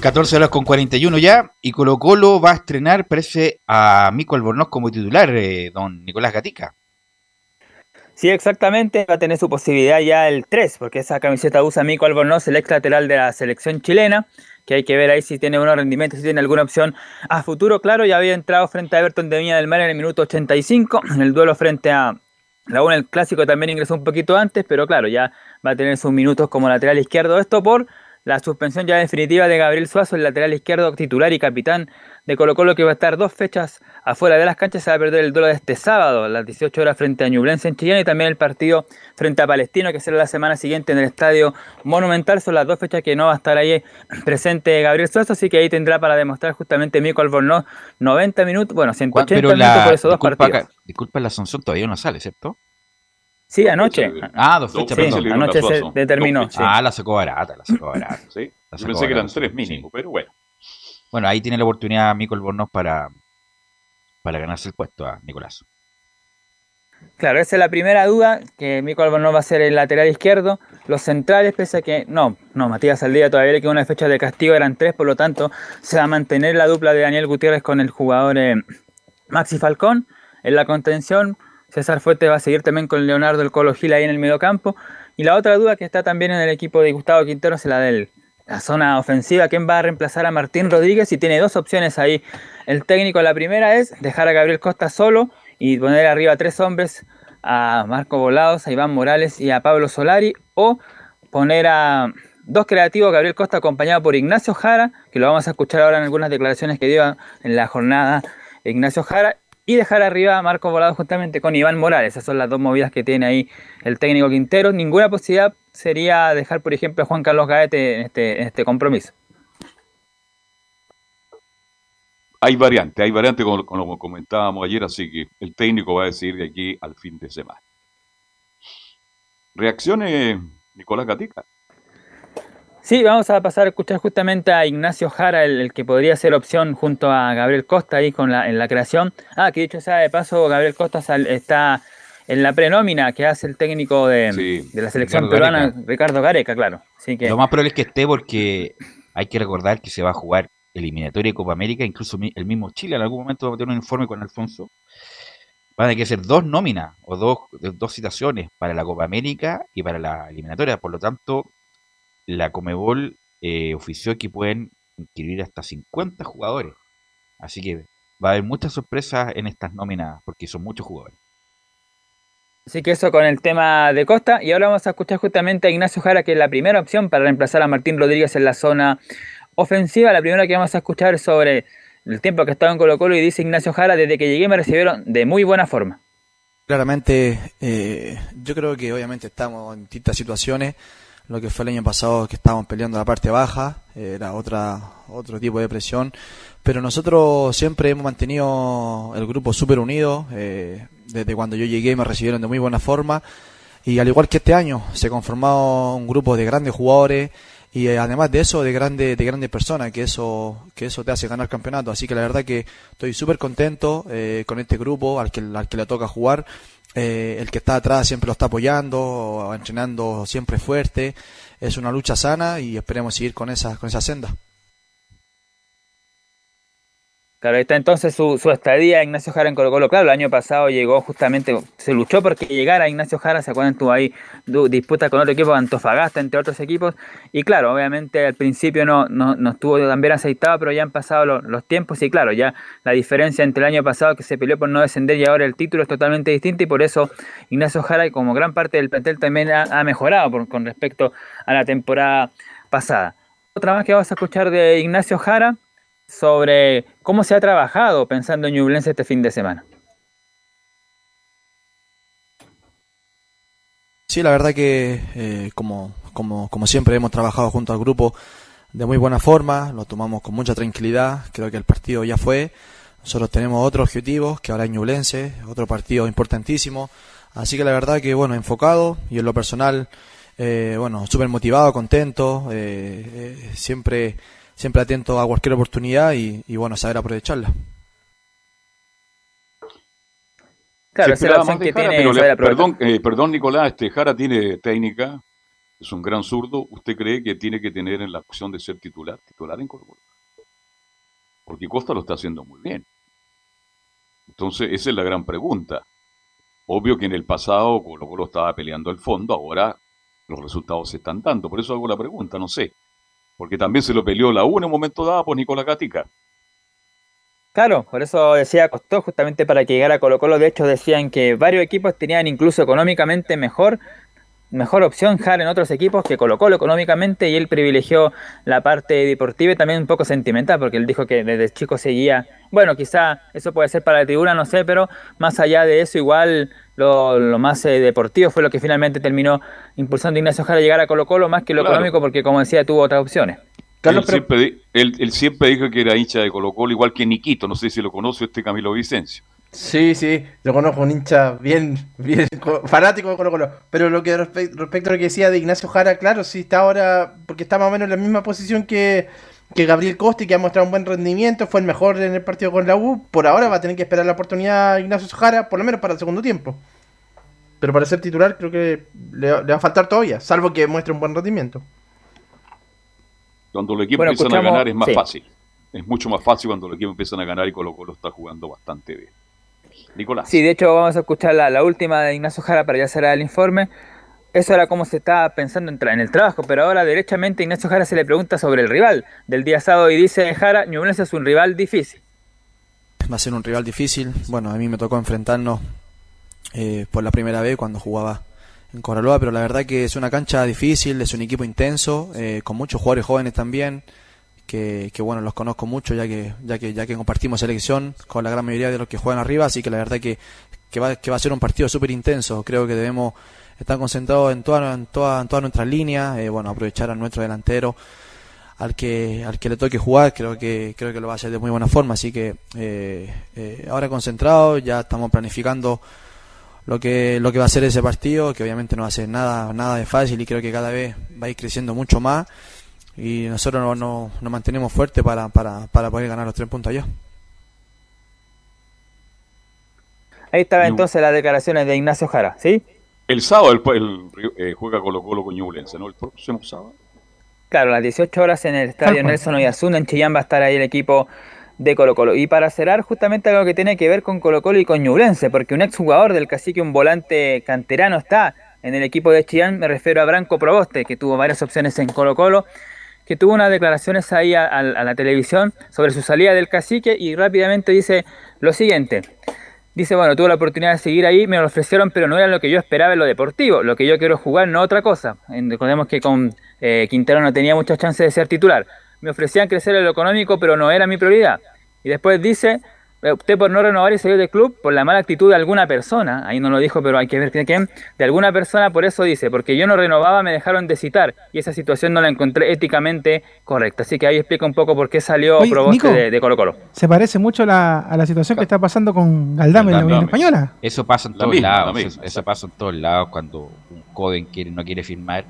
14 horas con 41 ya, y Colo Colo va a estrenar, parece, a Mico Albornoz como titular, eh, don Nicolás Gatica. Sí, exactamente, va a tener su posibilidad ya el 3, porque esa camiseta usa Mico Albornoz, el ex lateral de la selección chilena, que hay que ver ahí si tiene buenos rendimientos, si tiene alguna opción a futuro. Claro, ya había entrado frente a Everton de Viña del Mar en el minuto 85, en el duelo frente a la UNA, el clásico también ingresó un poquito antes, pero claro, ya va a tener sus minutos como lateral izquierdo. Esto por la suspensión ya definitiva de Gabriel Suazo, el lateral izquierdo titular y capitán de Colo Colo que va a estar dos fechas afuera de las canchas, se va a perder el duelo de este sábado a las 18 horas frente a Ñublense en Chillán y también el partido frente a Palestino que será la semana siguiente en el Estadio Monumental, son las dos fechas que no va a estar ahí presente Gabriel Suazo, así que ahí tendrá para demostrar justamente Mico Albornoz 90 minutos, bueno, 180 Pero minutos la, por esos dos partidos. disculpa, la Asunción todavía no sale, ¿cierto? Sí, anoche. Ah, dos Dos fechas, perdón. Anoche se determinó, sí. Ah, la sacó barata, la sacó barata. Sí, La yo sacó pensé que eran tres sí. mínimo, pero bueno. Bueno, ahí tiene la oportunidad Mico Albornoz para, para ganarse el puesto a Nicolás. Claro, esa es la primera duda, que Mico Albornoz va a ser el lateral izquierdo. Los centrales, pese a que no, no, Matías Saldía todavía le queda una fecha de castigo, eran tres, por lo tanto se va a mantener la dupla de Daniel Gutiérrez con el jugador eh, Maxi Falcón. En la contención, César Fuerte va a seguir también con Leonardo el Colo Gil ahí en el mediocampo. Y la otra duda que está también en el equipo de Gustavo Quintero es la de la zona ofensiva. ¿Quién va a reemplazar a Martín Rodríguez? Y tiene dos opciones ahí. El técnico, la primera es dejar a Gabriel Costa solo y poner arriba tres hombres, a Marco Volados, a Iván Morales y a Pablo Solari. O poner a dos creativos, Gabriel Costa acompañado por Ignacio Jara, que lo vamos a escuchar ahora en algunas declaraciones que dio en la jornada Ignacio Jara, y dejar arriba a Marco Volado justamente con Iván Morales. Esas son las dos movidas que tiene ahí el técnico Quintero. Ninguna posibilidad sería dejar, por ejemplo, a Juan Carlos Gaete en este, este compromiso. Hay variante, hay variante como, como comentábamos ayer, así que el técnico va a decidir de aquí al fin de semana. Reacciones, Nicolás Gatica. Sí, vamos a pasar a escuchar justamente a Ignacio Jara, el, el que podría ser opción junto a Gabriel Costa ahí con la, en la creación. Ah, que dicho sea de paso, Gabriel Costa sal- está en la prenómina que hace el técnico de, de la selección Ricardo peruana, Gareca. Ricardo Gareca, claro. Así que Lo más probable es que esté porque hay que recordar que se va a jugar eliminatoria de Copa América, incluso el mismo Chile en algún momento va a tener un informe con Alfonso. Van a tener que ser dos nóminas o dos, dos citaciones para la Copa América y para la eliminatoria. Por lo tanto, la Comebol eh, ofició que pueden inscribir hasta 50 jugadores. Así que va a haber muchas sorpresas en estas nóminas porque son muchos jugadores. Así que eso con el tema de Costa. Y ahora vamos a escuchar justamente a Ignacio Jara, que es la primera opción para reemplazar a Martín Rodríguez en la zona ofensiva. La primera que vamos a escuchar sobre el tiempo que estaba en Colo Colo y dice Ignacio Jara, desde que llegué me recibieron de muy buena forma. Claramente, eh, yo creo que obviamente estamos en distintas situaciones. Lo que fue el año pasado que estábamos peleando la parte baja, era otra otro tipo de presión. Pero nosotros siempre hemos mantenido el grupo súper unido. eh, desde cuando yo llegué me recibieron de muy buena forma. Y al igual que este año, se conformado un grupo de grandes jugadores y eh, además de eso, de grandes de grandes personas, que eso que eso te hace ganar campeonato. Así que la verdad que estoy súper contento eh, con este grupo al que, al que le toca jugar. Eh, el que está atrás siempre lo está apoyando, entrenando siempre fuerte. Es una lucha sana y esperemos seguir con esa, con esa senda. Claro, ahí está entonces su, su estadía Ignacio Jara en Colo Colo. Claro, el año pasado llegó justamente, se luchó porque llegara Ignacio Jara, se acuerdan, tuvo ahí du- disputa con otro equipo, Antofagasta, entre otros equipos. Y claro, obviamente al principio no, no, no estuvo tan bien aceitado, pero ya han pasado lo- los tiempos y claro, ya la diferencia entre el año pasado que se peleó por no descender y ahora el título es totalmente distinta y por eso Ignacio Jara, como gran parte del plantel, también ha, mejorado con respecto a la temporada pasada. Otra más que vamos a escuchar de Ignacio Jara sobre cómo se ha trabajado pensando en Ñublense este fin de semana. Sí, la verdad que eh, como, como, como siempre hemos trabajado junto al grupo de muy buena forma, lo tomamos con mucha tranquilidad, creo que el partido ya fue, nosotros tenemos otros objetivos, que ahora es Ñublense, otro partido importantísimo, así que la verdad que bueno, enfocado y en lo personal, eh, bueno, súper motivado, contento, eh, eh, siempre, siempre atento a cualquier oportunidad y, y bueno, saber aprovecharla. Claro, esa es la opción que Jara, tiene le- perdón, eh, perdón, Nicolás, este Jara tiene técnica, es un gran zurdo. ¿Usted cree que tiene que tener en la opción de ser titular, titular en Colo? Porque Costa lo está haciendo muy bien. Entonces, esa es la gran pregunta. Obvio que en el pasado Colo Colo estaba peleando el fondo, ahora los resultados se están dando. Por eso hago la pregunta, no sé. Porque también se lo peleó la U en un momento dado por Nicolás Gatica. Claro, por eso decía costó justamente para que llegara Colo Colo. De hecho, decían que varios equipos tenían incluso económicamente mejor mejor opción Jara en otros equipos que Colo Colo económicamente y él privilegió la parte deportiva y también un poco sentimental porque él dijo que desde chico seguía, bueno, quizá eso puede ser para la tribuna, no sé, pero más allá de eso igual lo, lo más eh, deportivo fue lo que finalmente terminó impulsando a Ignacio Jara a llegar a Colo Colo más que lo Claro. económico porque como decía tuvo otras opciones. él, siempre, él siempre dijo que era hincha de Colo Colo, igual que Niquito, no sé si lo conoce este Camilo Vicencio. Sí, sí, lo conozco, un hincha bien, bien co- fanático de Colo Colo. Pero lo que respe- respecto a lo que decía de Ignacio Jara, claro, sí está ahora, porque está más o menos en la misma posición que, que Gabriel Costi, que ha mostrado un buen rendimiento, fue el mejor en el partido con la U. Por ahora va a tener que esperar la oportunidad a Ignacio Jara, por lo menos para el segundo tiempo. Pero para ser titular creo que le, va- le va a faltar todavía, salvo que muestre un buen rendimiento. Cuando los equipos Bueno, empiezan a ganar es más sí. fácil. Es mucho más fácil cuando los equipos empiezan a ganar y Colo Colo está jugando bastante bien. Nicolás. Sí, de hecho vamos a escuchar la, la última de Ignacio Jara para ya cerrar el informe. Eso era cómo se estaba pensando en, tra- en el trabajo, pero ahora derechamente Ignacio Jara se le pregunta sobre el rival del día sábado y dice Jara, Ñublense es un rival difícil. Va a ser un rival difícil. Bueno, a mí me tocó enfrentarnos eh, por la primera vez cuando jugaba en Coraloa, pero la verdad que es una cancha difícil, es un equipo intenso, eh, con muchos jugadores jóvenes también, que, que, bueno, los conozco mucho ya que, ya que ya que compartimos selección con la gran mayoría de los que juegan arriba, así que la verdad que, que, va, que va a ser un partido súper intenso. Creo que debemos estar concentrados en todas en toda, en todas nuestras líneas, eh, bueno, aprovechar a nuestro delantero al que al que le toque jugar creo que creo que lo va a hacer de muy buena forma así que eh, eh, ahora concentrado ya estamos planificando lo que lo que va a ser ese partido que obviamente no va a ser nada nada de fácil y creo que cada vez va a ir creciendo mucho más y nosotros nos no, nos mantenemos fuertes para, para, para poder ganar los tres puntos allá Ahí estaba entonces las declaraciones de Ignacio Jara, ¿sí? El sábado el, el- eh, juega Colo Colo con Ñublense, ¿no? El próximo sábado. Claro, a las 18 horas en el estadio cual. Nelson Oyasuna en Chillán va a estar ahí el equipo de Colo Colo. Y para cerrar justamente algo que tiene que ver con Colo Colo y con Ñublense, porque un exjugador del cacique, un volante canterano está en el equipo de Chillán, me refiero a Branco Proboste, que tuvo varias opciones en Colo Colo, que tuvo unas declaraciones ahí a, la televisión sobre su salida del cacique y rápidamente dice lo siguiente. Dice, bueno, tuve la oportunidad de seguir ahí, me lo ofrecieron, pero no era lo que yo esperaba en lo deportivo. Lo que yo quiero jugar, no otra cosa. Recordemos que con eh, Quintero no tenía muchas chances de ser titular. Me ofrecían crecer en lo económico, pero no era mi prioridad. Y después dice, eh, opté por no renovar y salir del club por la mala actitud de alguna persona. Ahí no lo dijo, pero hay que ver quién. De alguna persona, por eso dice, porque yo no renovaba, me dejaron de citar. Y esa situación no la encontré éticamente correcta. Así que ahí explica un poco por qué salió Oye, Proboste Nico. de, de Colo Colo. Se parece mucho la- a la situación que está pasando con Galdame en la Unión Española. Eso pasa en todos lados. misma, eso, eso pasa en todos lados cuando un joven quiere, no quiere firmar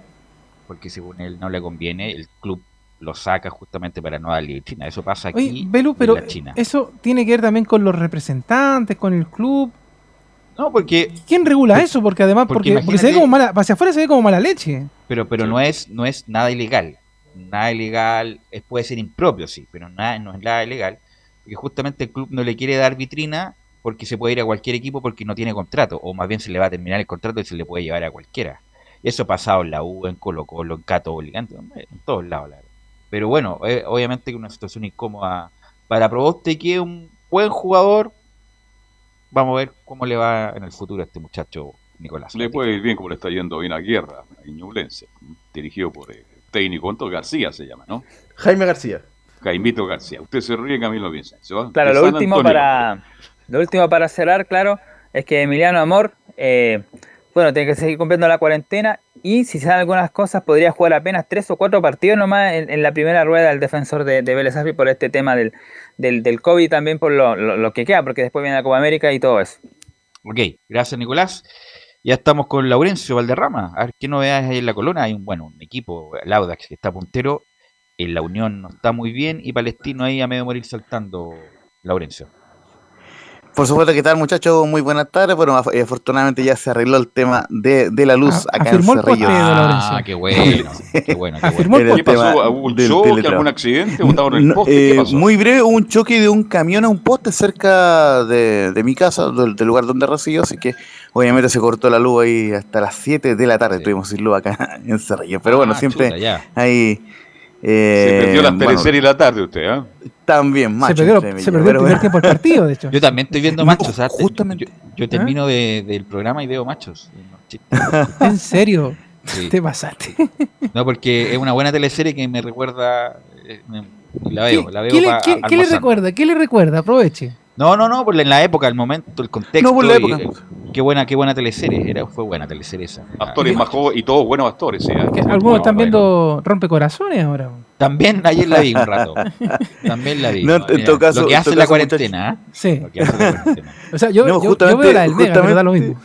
porque según él no le conviene, el club lo saca justamente para no darle China. Eso pasa aquí Oye, Belu, pero en la China. eso tiene que ver también con los representantes, con el club. No, porque ¿Quién regula eso? Porque además, porque porque, porque se ve como mala, hacia afuera se ve como mala leche. Pero, pero no es, no es nada ilegal. Nada ilegal, es, puede ser impropio, sí, pero nada, no es nada ilegal. Porque justamente el club no le quiere dar vitrina porque se puede ir a cualquier equipo porque no tiene contrato. O más bien se le va a terminar el contrato y se le puede llevar a cualquiera. Y eso ha pasado en la U, en Colo Colo, en Católica, en, en todos lados. la verdad. Pero bueno, eh, obviamente que una situación incómoda para Proboste, que es un buen jugador. Vamos a ver cómo le va en el futuro a este muchacho Nicolás. Le puede ir bien como le está yendo bien a Guerra, a Ñublense, dirigido por el técnico Antonio García se llama, ¿no? Jaime García. Jaimito García. Usted se ríe, Camilo Vicencio. Claro, lo último Antonio. para lo último para cerrar, claro, es que Emiliano Amor, eh, bueno, tiene que seguir cumpliendo la cuarentena y si dan algunas cosas podría jugar apenas tres o cuatro partidos nomás en, la primera rueda del defensor de, de Vélez Sarsfield por este tema del, del, del COVID y también por lo, lo- que queda, porque después viene la Copa América y todo eso. Ok, gracias Nicolás. Ya estamos con Laurencio Valderrama. A ver qué novedades hay en la colona. Hay un bueno un equipo, el Audax, que está puntero. En la Unión no está muy bien. Y Palestino ahí a medio morir saltando, Laurencio. Por supuesto, ¿qué tal muchachos? Muy buenas tardes. Bueno, af- eh, afortunadamente ya se arregló el tema de, de la luz A- acá en el Cerrillo. Ah, qué bueno, qué bueno. Qué Afirmó bueno. el ¿Qué posteo. pasó? ¿Hubo un del choque, algún accidente? ¿Qué eh, pasó? muy breve, un choque de un camión a un poste cerca de, de mi casa, del, del lugar donde resido, así que obviamente se cortó la luz ahí hasta las 7 de la tarde, tuvimos sin luz acá en Cerrillo. Pero bueno, Ah, siempre chuta, ya. Se eh, perdió las bueno, teleseries y la tarde usted, ¿ah? También, macho. se perdió, se perdió el primer bueno. tiempo del partido, de hecho. Yo también estoy viendo No, machos. justamente. Yo, yo termino de- del programa y veo machos. En serio. Sí. Te pasaste. No, porque es una buena teleserie que me recuerda. eh, me- la ¿Qué, veo, la veo qué le, qué- qué le recuerda? ¿Qué le recuerda? Aproveche. No, no, no, por la- en la época, el momento, el contexto. No, por la y, época. eh, qué buena, qué buena teleserie. Era, fue buena teleserie esa. Actores más jóvenes y todos buenos actores. ¿sí? Que algunos están viendo Rompecorazones ahora. También ayer la vi un rato. También la vi. No, en todo caso- lo que en hace todo la caso, cuarentena. ¿eh? Sí. Lo que hace la cuarentena. O sea, yo, No, yo- yo, veo la del Mega, pero da lo mismo.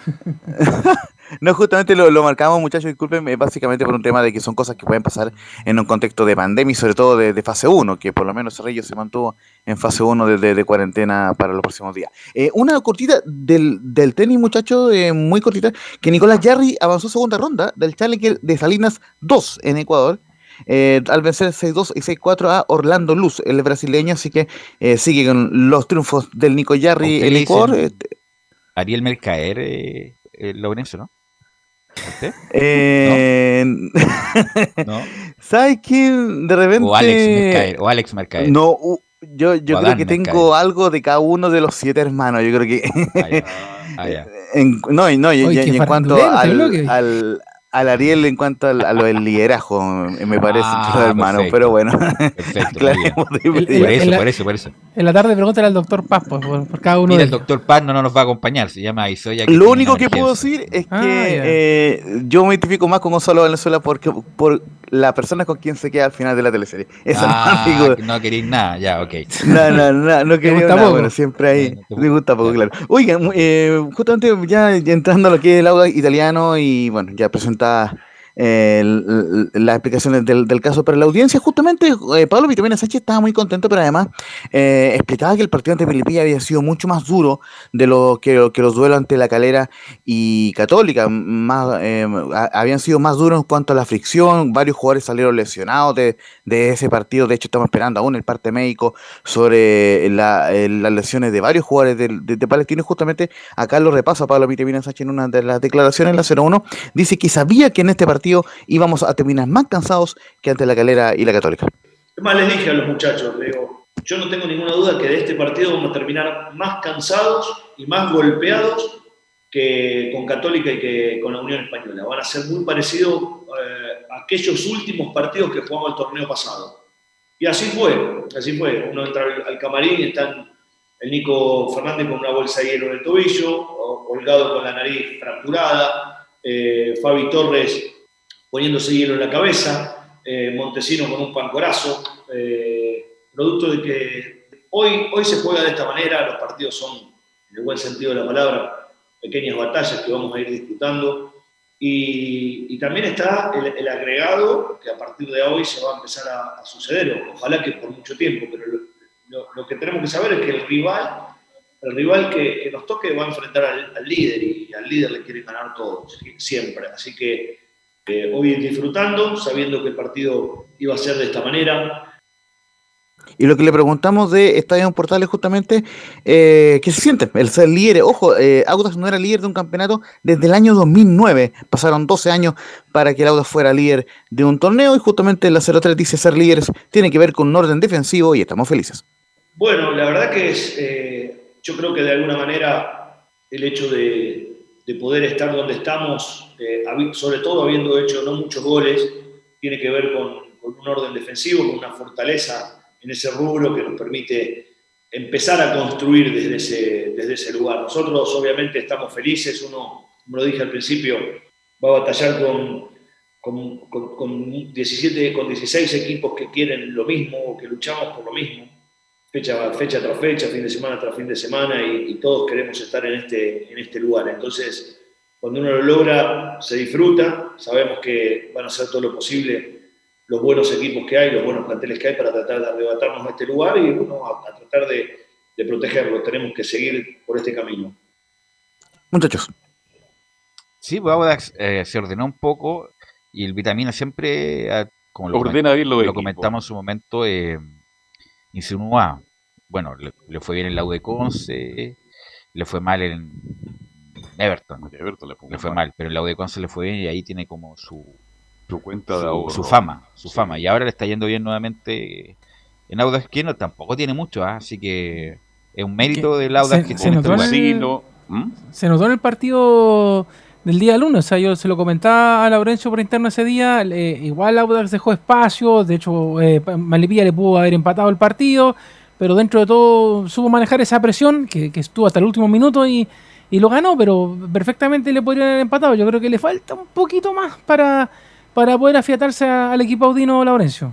No, justamente lo, lo marcamos, muchachos, disculpen, eh, básicamente por un tema de que son cosas que pueden pasar en un contexto de pandemia y sobre todo de, de fase 1, que por lo menos Cerrillo se mantuvo en fase 1 de, de- de cuarentena para los próximos días. Eh, una cortita del, del tenis, muchachos, eh, muy cortita, que Nicolás Jarry avanzó segunda ronda del Challenger de Salinas 2 en Ecuador. eh, al vencer 6-2 y 6-4 a Orlando Luz, el brasileño, así que sigue con los triunfos del Nico Jarry en Ecuador. eh, Ariel Mercaer, Lorenzo, ¿no? ¿Usted? Eh, ¿No? ¿Sabes quién? De repente. O Alex Mercaer. O Alex Mercaer. No, yo, yo O creo que tengo Mercader. algo de cada uno de los siete hermanos. Yo creo que. Ah, ya. en, no, y no, en cuanto al, al Ariel, en cuanto a lo del liderazgo, eh, me parece, Ah, perfecto. Pero bueno. Perfecto. Por eso, en la- por eso, por eso. En la tarde pregúntale al doctor Paz por, por- cada uno Mira, de el doctor Paz no, no nos va a acompañar, se llama Isoya. Lo único que puedo decir es que Ah, ya. eh, yo me identifico más con Gonzalo Valenzuela porque, por la persona con quien se queda al final de la teleserie. Eso Ah, no, no queréis nada, ya, ok. No, no, no, no quería gusta nada, poco? bueno, siempre hay, me gusta poco, claro. Oigan, eh, justamente ya, ya entrando a lo que es el audio italiano y bueno, ya tá eh, las explicaciones del, caso. Para la audiencia, justamente eh, Pablo Vitamina Sánchez estaba muy contento, pero además eh, explicaba que el partido ante Melipilla había sido mucho más duro de lo que, los duelos ante la calera y Católica, más, eh, a- habían sido más duros en cuanto a la fricción, varios jugadores salieron lesionados de, de ese partido, de hecho estamos esperando aún el parte médico sobre la- eh, las lesiones de varios jugadores del- de, de Palestino, justamente acá lo repasa Pablo Vitamina Sánchez en una de las declaraciones, en la 01, dice que sabía que en este partido íbamos a terminar más cansados que ante la calera y la Católica. Es más, les dije a los muchachos, digo, yo no tengo ninguna duda que de este partido vamos a terminar más cansados y más golpeados que con Católica y que con la Unión Española. Van a ser muy parecidos eh, a aquellos últimos partidos que jugamos el torneo pasado. Y así fue, así fue. Uno entra al, camarín y están el Nico Fernández con una bolsa de hielo en el tobillo, o- holgado con la nariz fracturada, eh, Fabi Torres poniéndose hielo en la cabeza, eh, Montesino con un pancorazo, eh, producto de que hoy, hoy se juega de esta manera, los partidos son, en el buen sentido de la palabra, pequeñas batallas que vamos a ir disputando. Y, y también está el, el agregado que a partir de hoy se va a empezar a, a suceder, ojalá que por mucho tiempo, pero lo, lo- lo que tenemos que saber es que el rival, el rival que, que nos toque va a enfrentar al, al líder y, al líder le quiere ganar todos, siempre. Así que eh, hoy disfrutando, sabiendo que el partido iba a ser de esta manera. Y lo que le preguntamos de Estadio Portales justamente, eh, ¿qué se siente? El ser líder, ojo, eh, Audax no era líder de un campeonato desde el año 2009, pasaron 12 años para que el Audax fuera líder de un torneo y justamente la 03 dice ser líderes tiene que ver con un orden defensivo y estamos felices. Bueno, la verdad que es, eh, yo creo que de alguna manera el hecho de, de poder estar donde estamos, eh, sobre todo habiendo hecho no muchos goles, tiene que ver con, un orden defensivo, con una fortaleza en ese rubro que nos permite empezar a construir desde ese, desde ese lugar. Nosotros obviamente estamos felices, uno, como lo dije al principio, va a batallar con, con, con- con 17, con 16 equipos que quieren lo mismo o que luchamos por lo mismo fecha, fecha tras fecha, fin de semana tras fin de semana, y, y todos queremos estar en este, en este lugar. Entonces, cuando uno lo logra, se disfruta, sabemos que van a hacer todo lo posible los buenos equipos que hay, los buenos planteles que hay para tratar de arrebatarnos a este lugar y bueno, a, a tratar de, de protegerlo. Tenemos que seguir por este camino. Muchachos. Sí, pues Audax eh, se ordenó un poco y el Vitamina siempre, ah, como lo, Ordena bien lo equipos. comentamos en su momento, eh, insinuaba, bueno, le, le fue bien en la U de Conce, le fue mal en Everton, Everton le fue, le fue mal, pero en la U de Conce le fue bien y ahí tiene como su, su cuenta de su, ahorro. su fama, su fama, y ahora le está yendo bien nuevamente en Audax, que no, tampoco tiene mucho, ah, así que es un mérito del Audax se- que se tiene este el- ¿Mm? Se notó en el partido del día lunes. O sea, yo se lo comentaba a Laurencio por interno ese día. eh, igual Audax dejó espacio. De hecho, eh, Malipilla le pudo haber empatado el partido. Pero dentro de todo supo manejar esa presión que, que estuvo hasta el último minuto y, y lo ganó. Pero perfectamente le podrían haber empatado. Yo creo que le falta un poquito más para, para poder afiatarse a- al equipo audino Laurencio.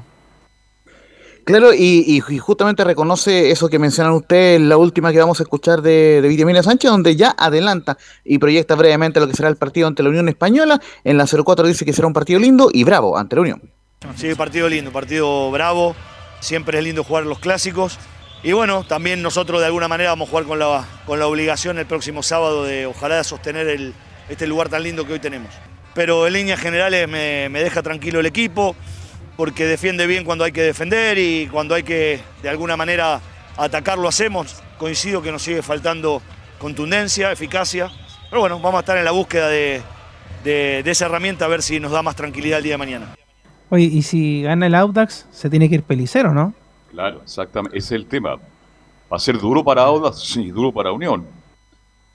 Claro, y, y- y justamente reconoce eso que mencionan ustedes, la última que vamos a escuchar de, de Vitamina Sánchez, donde ya adelanta y proyecta brevemente lo que será el partido ante la Unión Española. En la 04 dice que será un partido lindo y bravo ante la Unión. Sí, partido lindo, partido bravo. Siempre es lindo jugar los clásicos. Y bueno, también nosotros de alguna manera vamos a jugar con la, con la obligación el próximo sábado de ojalá sostener el, este lugar tan lindo que hoy tenemos. Pero en líneas generales me, me deja tranquilo el equipo, porque defiende bien cuando hay que defender y cuando hay que de alguna manera atacar lo hacemos. Coincido que nos sigue faltando contundencia, eficacia. Pero bueno, vamos a estar en la búsqueda de, de- de esa herramienta a ver si nos da más tranquilidad el día de mañana. Oye, y si gana el Audax, se tiene que ir Pelicero, ¿no? Claro, exactamente. Ese es el tema. Va a ser duro para Audax, sí, duro para Unión.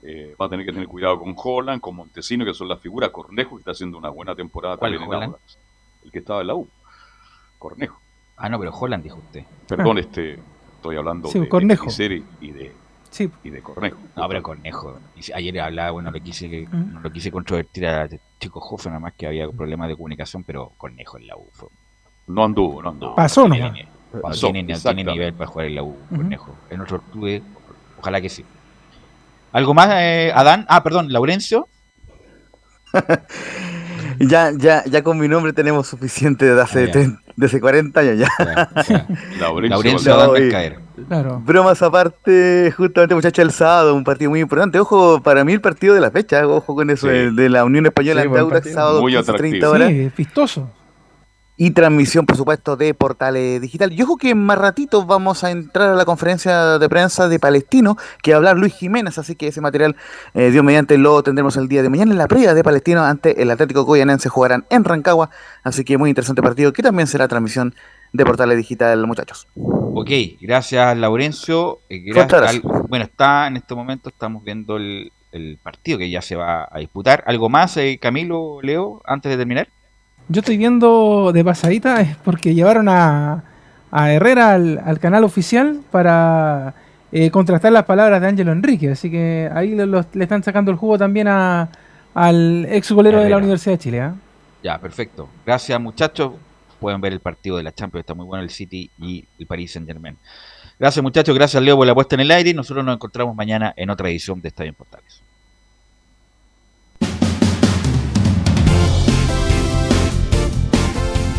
Eh, va a tener que tener cuidado con Holland, con Montesino, que son las figuras. Cornejo, que está haciendo una buena temporada ¿Cuál también en Holland? Audax. El que estaba en la U. Cornejo. Ah, no, pero Holland dijo usted. Perdón, Ah. este, estoy hablando Sí, de, de Cornejo. Y de, Sí. y de Cornejo. No, pero Cornejo. Ayer hablaba, bueno, lo quise, Mm. no lo quise controvertir a Chico Hoffman, nada más que había problemas de comunicación, pero Cornejo en la U. fue- No anduvo, no anduvo. Pasó no tiene, no Pasó, tiene- no tiene nivel para jugar en la U. Cornejo. En otro club, ojalá que sí. ¿Algo más, eh, Adán? Ah, perdón, Laurencio. Ya, ya, ya con mi nombre tenemos suficiente de hace, Ah, hace 40 años ya. Laurencio, Laurencio Mercader. Claro. Bromas aparte, justamente muchachos, el sábado, un partido muy importante. Ojo, para mí el partido de la fecha, ojo con eso, Sí. de la Unión Española Sí, sábado Muy 15, 30 atractivo. horas. Sí, es vistoso. Y transmisión, por supuesto, de Portales Digital. Y ojo que más ratito vamos a entrar a la conferencia de prensa de Palestino, que va a hablar Luis Jiménez, así que ese material, eh, Dios mediante, lo tendremos el día de mañana en la previa de Palestino ante el Atlético Goyanense. Jugarán en Rancagua, así que muy interesante partido, que también será transmisión de Portales Digital, muchachos. Ok, gracias Laurencio. Eh, gracias, bueno, está en este momento, estamos viendo el, el partido que ya se va a disputar. ¿Algo más, eh, Camilo, Leo, antes de terminar? Yo estoy viendo de pasadita es porque llevaron a, a Herrera al, al canal oficial para eh, contrastar las palabras de Ángelo Enrique. Así que ahí le, los- le están sacando el jugo también a, al ex golero de la. Universidad de Chile. ¿ah? Ya, perfecto. Gracias, muchachos. Pueden ver el partido de la Champions, está muy bueno el City y el Paris Saint Germain. Gracias, muchachos. Gracias, Leo, por la puesta en el aire. y Nosotros nos encontramos mañana en otra edición de Estadio en Portales.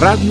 Radio